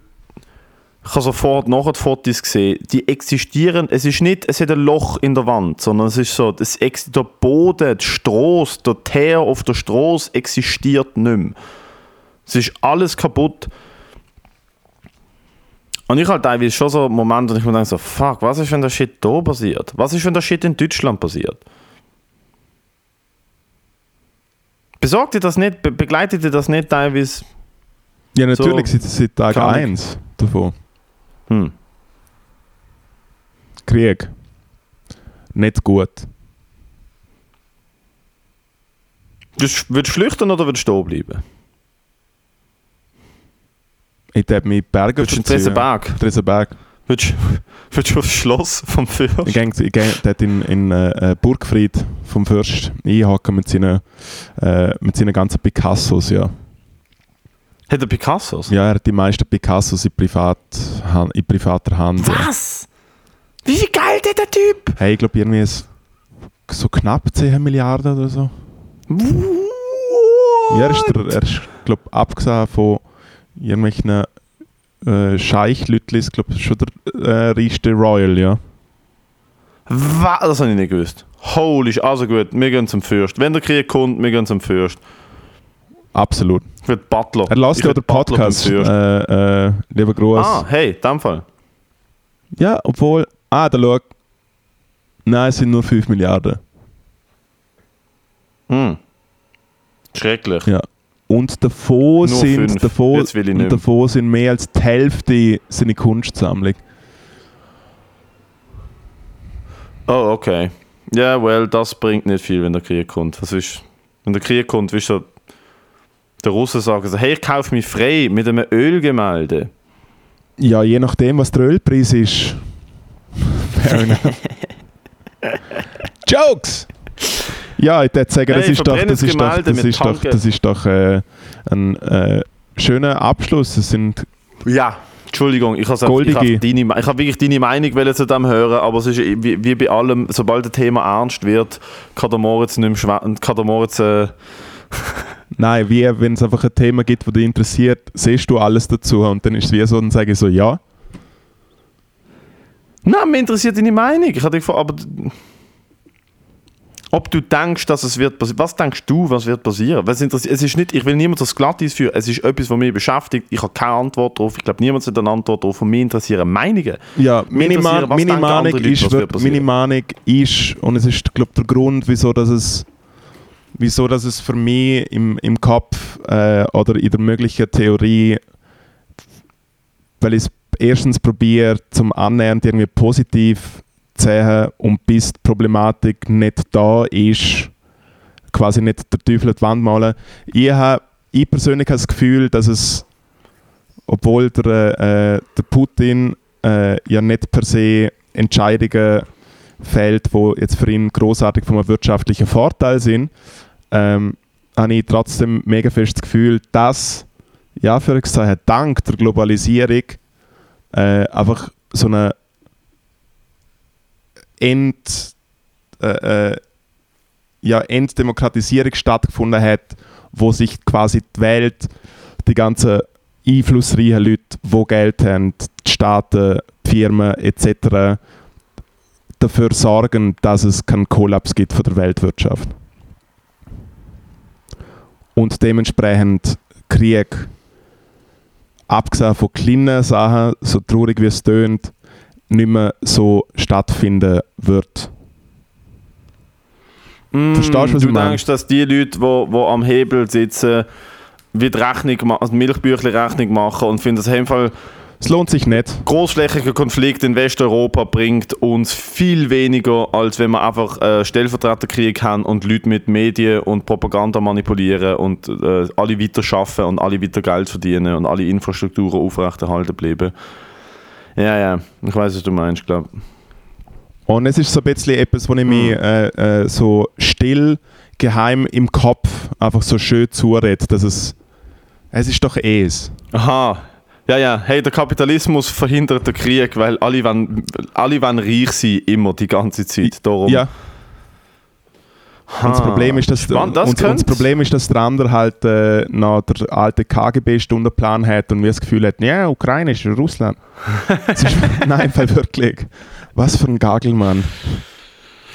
ich habe sofort nachher die Fotos gesehen, die existieren, es ist nicht, es hat ein Loch in der Wand, sondern es ist so, ex- der Boden, die Straße, der Teer auf der Straße existiert nicht mehr. Es ist alles kaputt. Und ich halt teilweise schon so Momente, wo ich mir denke so, fuck, was ist, wenn der Shit da passiert? Was ist, wenn der Shit in Deutschland passiert? Besorgt ihr das nicht? Be begleitet ihr das nicht teilweise? ja natürlich so seit, seit Tag kann ich- 1 davon. Hm. Krieg. Nicht gut. Würdest würdest du flüchten oder würdest du stehen bleiben? Ich habe mich Berge Würdest du. Tresenberg? Tresenberg. Würdest würdest du aufs Schloss vom Fürst? Ich gehe ich geh dort in, in äh, Burgfried vom Fürst einhaken mit seinen, äh, mit seinen ganzen Picassos, ja. Hat er Picassos? Ja, er hat die meisten Picassos in, Privat, in privater Hand. Was? Wie viel Geld hat der Typ? Hey, ich glaube irgendwie ist so knapp 10 Milliarden oder so. Ja, er ist, der, er ist glaube abgesehen von irgendwelchen äh, Scheich-Lütlis, glaube schon der äh, reichste Royal, ja. Was? Das habe ich nicht gewusst. Holy, also gut, wir gehen zum Fürst. Wenn der Krieg kommt, wir gehen zum Fürst. Absolut. Will Butler. Er lässt Ich ja den Podcast. Äh, äh, lieber Gruß. Ah, hey, in dem Fall. Ja, obwohl. Ah, da schau. Nein, es sind nur 5 Milliarden. Hm. Schrecklich. Ja. Und davon Nur sind, davon, und mehr. davon sind mehr als die Hälfte seine Kunstsammlung. Oh, okay. Ja, well, das bringt nicht viel, wenn der Krieg kommt. Was ist, wenn der Krieg kommt, willst du der Russen sagen, so, hey, ich kaufe mich frei mit einem Ölgemälde. Ja, je nachdem, was der Ölpreis ist. Fair enough. Jokes! Ja, ich würde sagen, das Hey, ist doch, das ist doch, das ist doch, das ist doch äh, ein äh, schöner Abschluss. Es sind Ja, Entschuldigung, ich habe hab wirklich deine Meinung zu dem hören, aber es ist wie, wie bei allem, sobald ein Thema ernst wird, kann der Moritz nicht mehr kann der Moritz, äh, Nein, wie wenn es einfach ein Thema gibt, das dich interessiert, siehst du alles dazu und dann ist es wie so, dann sage ich so, ja. Nein, mich interessiert deine Meinung. Ich dich gefragt, aber ob du denkst, dass es wird passieren. Was denkst du, was wird passieren? Was es ist nicht, ich will niemand das Glatteis führen. Es ist etwas, was mich beschäftigt. Ich habe keine Antwort darauf. Ich glaube, niemand hat eine Antwort darauf. Und mich interessieren Meinungen. Ja, meine, Meinung Leute, ist, wird meine Meinung ist, und es ist, glaube der Grund, wieso dass es, wieso dass es für mich im, im Kopf äh, oder in der möglichen Theorie, weil ich es erstens probiere, zum annähernd irgendwie positiv zu sehen und bis die Problematik nicht da ist, quasi nicht der Teufel die Wand malen. Ich, habe, ich persönlich habe das Gefühl, dass es, obwohl der, äh, der Putin äh, ja nicht per se Entscheidungen fällt, wo jetzt für ihn großartig einem wirtschaftlichen Vorteil sind, ähm, habe ich trotzdem mega fest das Gefühl, dass, ja, für gesagt, dank der Globalisierung äh, einfach so eine End, äh, äh, ja, Enddemokratisierung stattgefunden hat, wo sich quasi die Welt, die ganzen einflussreichen Leute, die Geld haben, die Staaten, die Firmen etc., dafür sorgen, dass es keinen Kollaps gibt von der Weltwirtschaft. Und dementsprechend Krieg, abgesehen von kleinen Sachen, so traurig wie es tönt, nicht mehr so stattfinden wird. Mm, Verstehst du, was du ich meine? denkst, dass die Leute, die wo, wo am Hebel sitzen, wie die Rechnung, also Milchbüchli-Rechnung machen und finden, dass auf jeden Fall Es lohnt sich nicht. großflächiger Konflikt in Westeuropa bringt uns viel weniger, als wenn wir einfach äh, Stellvertreterkrieg haben und Leute mit Medien und Propaganda manipulieren und äh, alle weiter schaffen und alle weiter Geld verdienen und alle Infrastrukturen aufrechterhalten bleiben. Ja, ja, ich weiß, was du meinst, glaube Und es ist so ein bisschen etwas, wo ich mich äh, äh, so still, geheim im Kopf einfach so schön zurede, dass es. Es ist doch es. Aha. Ja, ja, hey, der Kapitalismus verhindert den Krieg, weil alle wollen, alle wollen reich sein, immer, die ganze Zeit. Darum. Ja. Und das Problem ist, dass, Spannend, das und, und das Problem ist, dass der andere halt äh, noch der alte KGB-Stundenplan hat und wir das Gefühl hat, ja, Ukraine ist Russland. Ist, nein, weil wirklich. Was für ein Gagelmann.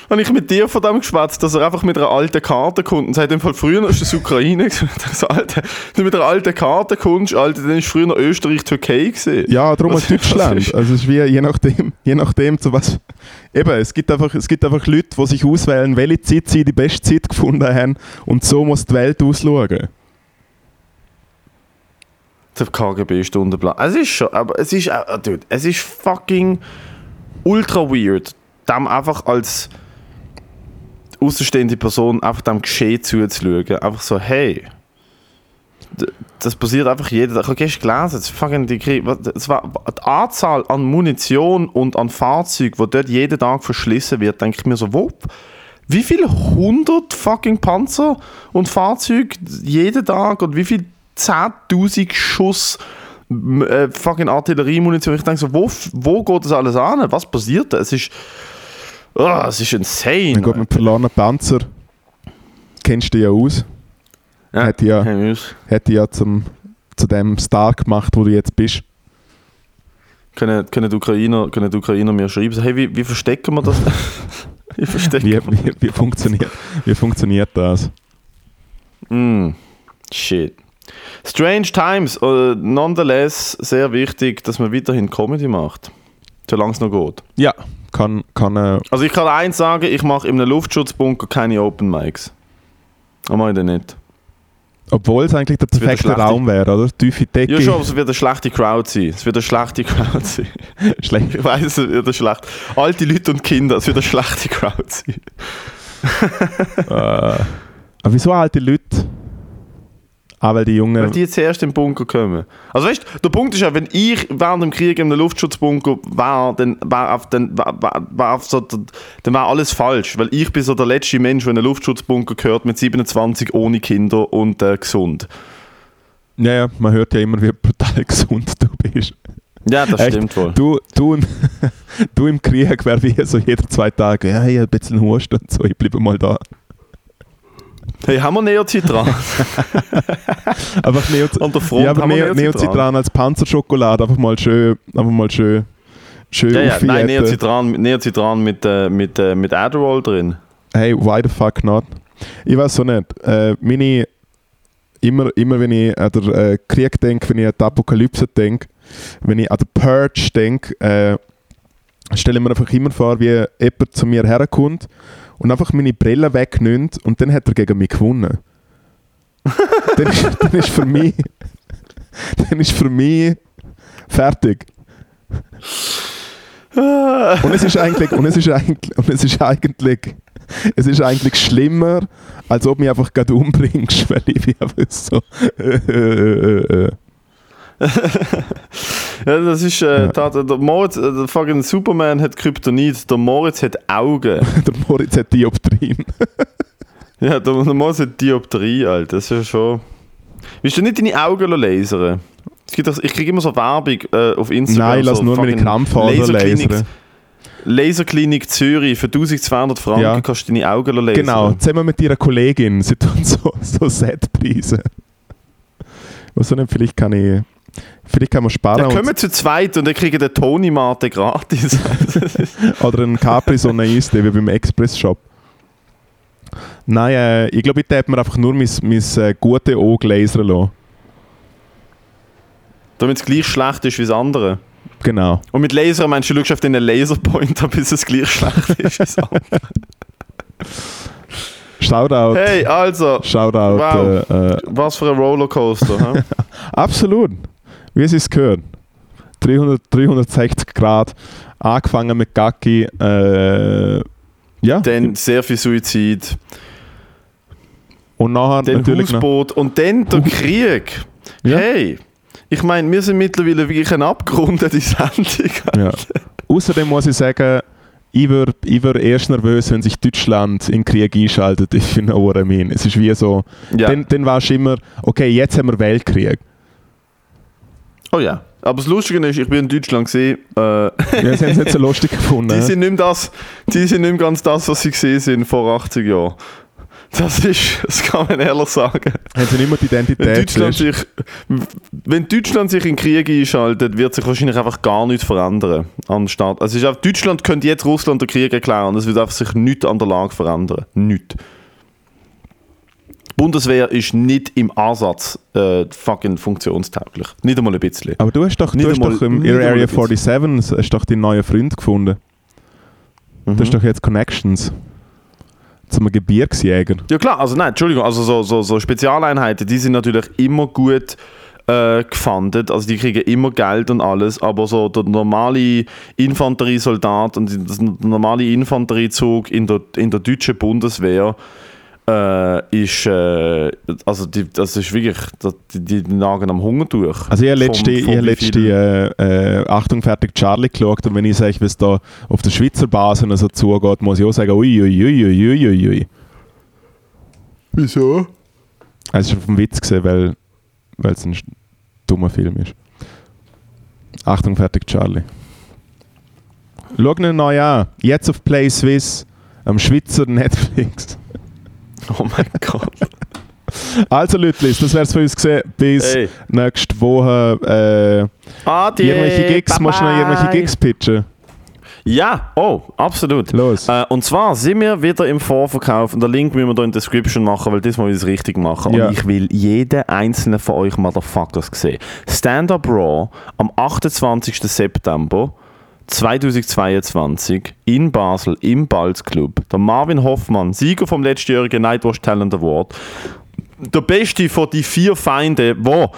Habe ich mit dir von dem geschwätzt, dass er einfach mit einer alten Karte kommt und sagt, im Fall früher ist das Ukraine, das alte, du mit einer alten Karte kommst, Alter, dann ist früher noch Österreich, Türkei gesehen. Ja, darum auch Deutschland. ist- Also es ist wie, je nachdem, je nachdem zu was. Eben, es gibt einfach, es gibt einfach Leute, die sich auswählen, welche Zeit sie die beste Zeit gefunden haben und so muss die Welt ausschauen. Der KGB-Stundenplan. Es ist schon, aber es ist, äh, dude, es ist fucking ultra weird, dem einfach als außenstehende Person einfach dem Geschehen zuzuschauen. Einfach so, hey, das passiert einfach jeden Tag. Ich habe gestern gelesen, die Krieg, das war die Anzahl an Munition und an Fahrzeugen, die dort jeden Tag verschlissen wird, denke ich mir so, wo, wie viele hundert fucking Panzer und Fahrzeuge jeden Tag und wie viel 10.000 Schuss äh, fucking Artilleriemunition. Ich denke so, wo, wo geht das alles an? Was passiert da? Es ist, oh, es ist insane. Dann geht mit verlorenen Panzer. Kennst du ja aus. Ja. Hat ja, hat ja zum, zu dem Star gemacht, wo du jetzt bist. können, können, die Ukrainer, können die Ukrainer mir schreiben, hey, wie, wie verstecken wir das? wie verstecken Wie, wie, wie, funktioniert, wie funktioniert das? Mm, shit. Strange Times, äh, nonetheless sehr wichtig, dass man weiterhin Comedy macht. Solange es noch geht. Ja, kann, kann äh, Also ich kann eins sagen, ich mache in einem Luftschutzbunker keine Open Mics. Das mache ich dann nicht. obwohl es eigentlich der perfekte Raum wäre, oder? Tiefe Decke. Ja schon, aber es wird eine schlechte Crowd sein. Es wird eine schlechte Crowd sein. Schlecht. Ich weiß, es wird eine schlechte. Alte Leute und Kinder, es wird eine schlechte Crowd sein. äh, aber wieso alte Leute? Ah, weil die Jungen. Weil die zuerst im Bunker kommen. Also weißt du, der Punkt ist ja, wenn ich während dem Krieg in einem Luftschutzbunker war, dann war, auf, dann, war, war, so, dann war alles falsch. Weil ich bin so der letzte Mensch, der in einen Luftschutzbunker gehört mit 27 ohne Kinder und äh, gesund. Ja, ja, man hört ja immer, wie brutal gesund du bist. Ja, das Echt? stimmt wohl. Du, du, du im Krieg wäre wie so jeder zwei Tage, ja, ich hab ein bisschen Husten und so, ich bleibe mal da. Hey, haben wir Neocitran? Einfach Neoz An der Front ja, aber Neo Neocitran. Als Panzerschokolade, einfach mal schön, einfach mal schön, schön Ja, ja, nein. Neocitran, Neocitran mit, äh, mit, äh, mit Adderall drin. Hey, why the fuck not? Ich weiß so nicht. Äh, meine, immer, immer wenn ich an den äh, Krieg denke, wenn ich an die Apokalypse denke, wenn ich an den Purge denke, äh, stelle ich mir einfach immer vor, wie jemand zu mir herkommt und einfach meine Brille wegnimmt und dann hat er gegen mich gewonnen. dann, ist, dann ist für mich dann ist für mich fertig. Und es ist eigentlich, und es ist eigentlich, und es ist eigentlich, es ist eigentlich schlimmer, als ob mich einfach gerade umbringst, weil ich bin einfach so. Ja, das ist, äh, Ja. da, der Moritz, äh, der fucking Superman hat Kryptonit, der Moritz hat Augen. Der Moritz hat Dioptrien. ja, der, der Moritz hat Dioptrie, Alter. Das ist ja schon... Willst du nicht deine Augen lasern? Es gibt doch, ich kriege immer so Werbung äh, auf Instagram. Nein, lass so nur meine fucking Krampfader Laserklinik- lasern. Laserklinik Zürich für 1200 Franken Ja. kannst du deine Augen lasern. Genau, zusammen mit ihrer Kollegin. Sie tun so, so Setpreise. Also nicht, vielleicht kann ich. Vielleicht kann man sparen. Dann kommen zu zweit und dann kriegen den Tony Mate gratis. Oder einen Capri so einen Eistee wie beim Express-Shop. Nein, äh, ich glaube, ich hätte mir einfach nur mein, mein äh, gute Auge lasern lassen. Damit es gleich schlecht ist wie das andere. Genau. Und mit Laser meinst du, du schaust auf den Laserpointer, bis es gleich schlecht ist wie das andere. Shoutout. Hey, also, Shoutout. Wow. Äh, äh, was für ein Rollercoaster. absolut. Wie es ist gehört. 300, 360 Grad. Angefangen mit Gacki. Äh, ja. dann sehr viel Suizid, Und nachher dann natürlich noch. Hausboot und dann der Krieg. Ja. Hey, ich meine, wir sind mittlerweile wirklich eine abgerundete Sendung. Ja. Außerdem muss ich sagen, ich würde ich wär erst nervös, wenn sich Deutschland in den Krieg einschaltet. Ich finde what I mean. Es ist wie so. Ja. Dann, dann warst du immer, okay, jetzt haben wir Weltkrieg. Oh ja. Aber das Lustige ist, ich bin in Deutschland gesehen, äh, Ja, das haben sie nicht so lustig gefunden. die, sind nicht mehr das, die sind nicht ganz das, was sie gesehen sind vor 80 Jahren. Das ist, das kann man ehrlich sagen. haben sie nicht mehr die Wenn Identität. Deutschland, siehst. sich, wenn Deutschland sich in den Krieg einschaltet, wird sich wahrscheinlich einfach gar nichts verändern am Start. Also es ist einfach, Deutschland könnte jetzt Russland den Krieg erklären und es wird einfach sich nichts an der Lage verändern. Nichts. Die Bundeswehr ist nicht im Ansatz äh, fucking funktionstauglich. Nicht einmal ein bisschen. Aber du hast doch, Nicht du hast einmal- doch im einmal Area ein bisschen. 47 hast doch deinen neuen Freund gefunden. Mhm. Du hast doch jetzt Connections. Zum Gebirgsjäger. Ja klar, also nein, Entschuldigung, also so, so, so Spezialeinheiten, die sind natürlich immer gut äh, gefundet, also die kriegen immer Geld und alles, aber so der normale Infanteriesoldat und das normale Infanteriezug in der, in der deutschen Bundeswehr äh, ist, äh, also die, das ist wirklich, die, die nagen am Hunger durch. Also ich habe Vom- letzte, ich vom habe wie letzte äh, äh, Achtung fertig Charlie geschaut und wenn ich sage, wie es da auf der Schweizer Basis so zugeht, muss ich auch sagen, ui, ui, ui, ui, ui, ui, ui. Wieso? Also es ist auf dem Witz gesehen, weil weil es ein dummer Film ist. Achtung fertig Charlie. Schau ihn neu an. Jetzt auf Play Swiss, am Schweizer Netflix. Oh mein Gott. Also Leute, das wäre es für uns gesehen. Bis Hey. nächste Woche. Äh, Adieu, irgendwelche Gigs, musst du noch irgendwelche. Gigs pitchen? Ja, oh, absolut. Los. Äh, und zwar sind wir wieder im Vorverkauf und den Link müssen wir hier in der Description machen, weil das mal wir richtig machen. Ja. Und ich will jeden einzelnen von euch Motherfuckers sehen. Stand-Up Raw am 28. September 2022 in Basel im Balz Club. Der Marvin Hoffmann, Sieger vom letztjährigen Nightwatch Talent Award. Der beste von die vier Feinde, wo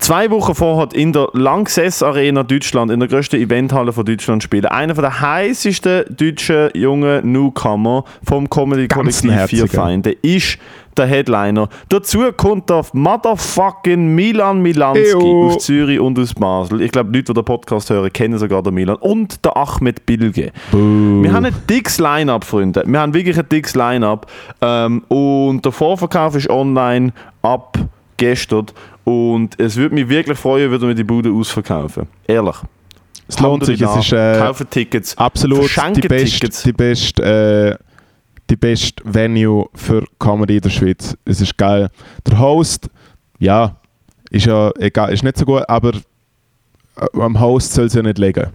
zwei Wochen vorher in der Lanxess Arena Deutschland, in der größten Eventhalle von Deutschland spielen. Einer von der heißesten deutschen jungen Newcomer vom Comedy-Kollektiv Vier. Feinde ist der Headliner. Dazu kommt der motherfucking Milan Milanski Eyo. aus Zürich und aus Basel. Ich glaube, Leute, die den Podcast hören, kennen sogar den Milan. Und der Ahmed Bilge. Wir haben ein dickes Line-Up, Freunde. Wir haben wirklich ein dickes Line-Up. Ähm, und der Vorverkauf ist online ab gestern. Und es würde mich wirklich freuen, würden wir die Bude ausverkaufen. Ehrlich. Es lohnt sich, es ist äh, Kaufen Tickets. absolut die beste, die beste, äh, die beste Venue für Comedy in der Schweiz. Es ist geil. Der Host, ja, ist ja egal, ist nicht so gut, aber äh, am Host soll es ja nicht liegen.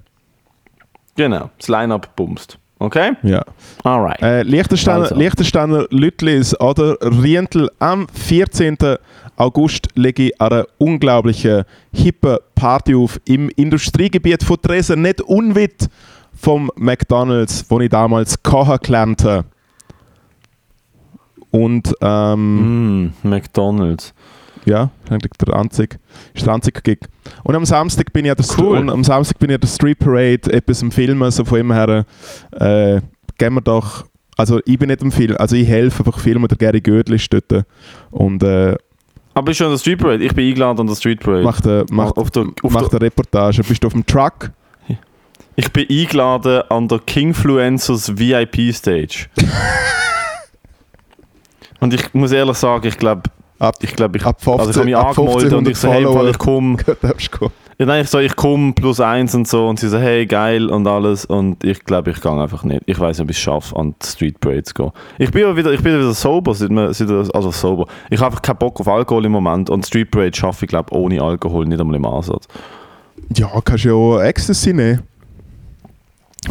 Genau, das Line-Up bumst. Okay? Ja. Alright. Äh, Liechtensteiner, Also. Liechtensteiner Lütlis oder Rientel am 14. August lege ich eine unglaubliche hippe Party auf im Industriegebiet von Dresden, nicht unweit vom McDonalds, wo ich damals kochen gelernt habe. Und ähm, Mm, McDonalds. ja, eigentlich der einzige, ist der einzige Gig. Und am Samstag bin ich an der, Cool. und am Samstag bin ich an der Street Parade, etwas am Filmen, so von ihm her, äh, gehen wir doch, also ich bin nicht am Film, also ich helfe einfach filmen, der Gary Gödel ist dort und äh, Aber bist du an der Street Parade? Ich bin eingeladen an der Street Parade. macht, eine, macht, auf der, auf macht der, eine Reportage. Bist du auf dem Truck? ich bin eingeladen an der Kingfluencers VIP Stage. und ich muss ehrlich sagen, ich glaube, ich glaube, ich, ab 15, also ich habe mich ab angemeldet und ich so, hey, ich komme. Ja, nein, ich so, ich komme plus eins und so und sie so, hey, geil und alles und ich glaube, ich gehe einfach nicht. Ich weiß nicht, ob ich es schaffe, an die Street Parade zu gehen. Ich bin ja wieder, ich bin wieder sober, seit wir, seit, also sober. Ich habe einfach keinen Bock auf Alkohol im Moment und Street Parade schaffe ich, glaube ohne Alkohol nicht einmal im Ansatz. Ja, kannst du ja auch Ecstasy nehmen.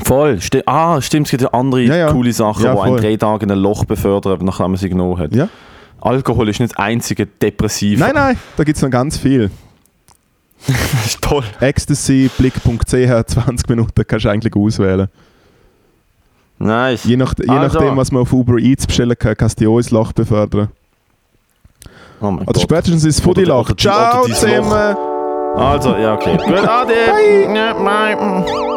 Voll, sti ah, stimmt, es gibt ja andere Ja, ja. coole Sachen, Ja, die einen drei Tage in ein Loch befördern, nachdem man sie genommen hat. Ja. Alkohol ist nicht das einzige Depressiv. Nein, nein, da gibt es noch ganz viel. Das ist toll. Ecstasy, blick.ch, 20 Minuten kannst du eigentlich auswählen. Nice. Je, nach, je Also. nachdem, was man auf Uber Eats bestellen kann, kannst du dich auch ins Loch befördern. Oh mein Oder Gott. spätestens ins Foodie-Loch. Ciao zusammen! Also, ja, okay. Gut, ade. Ja, bye.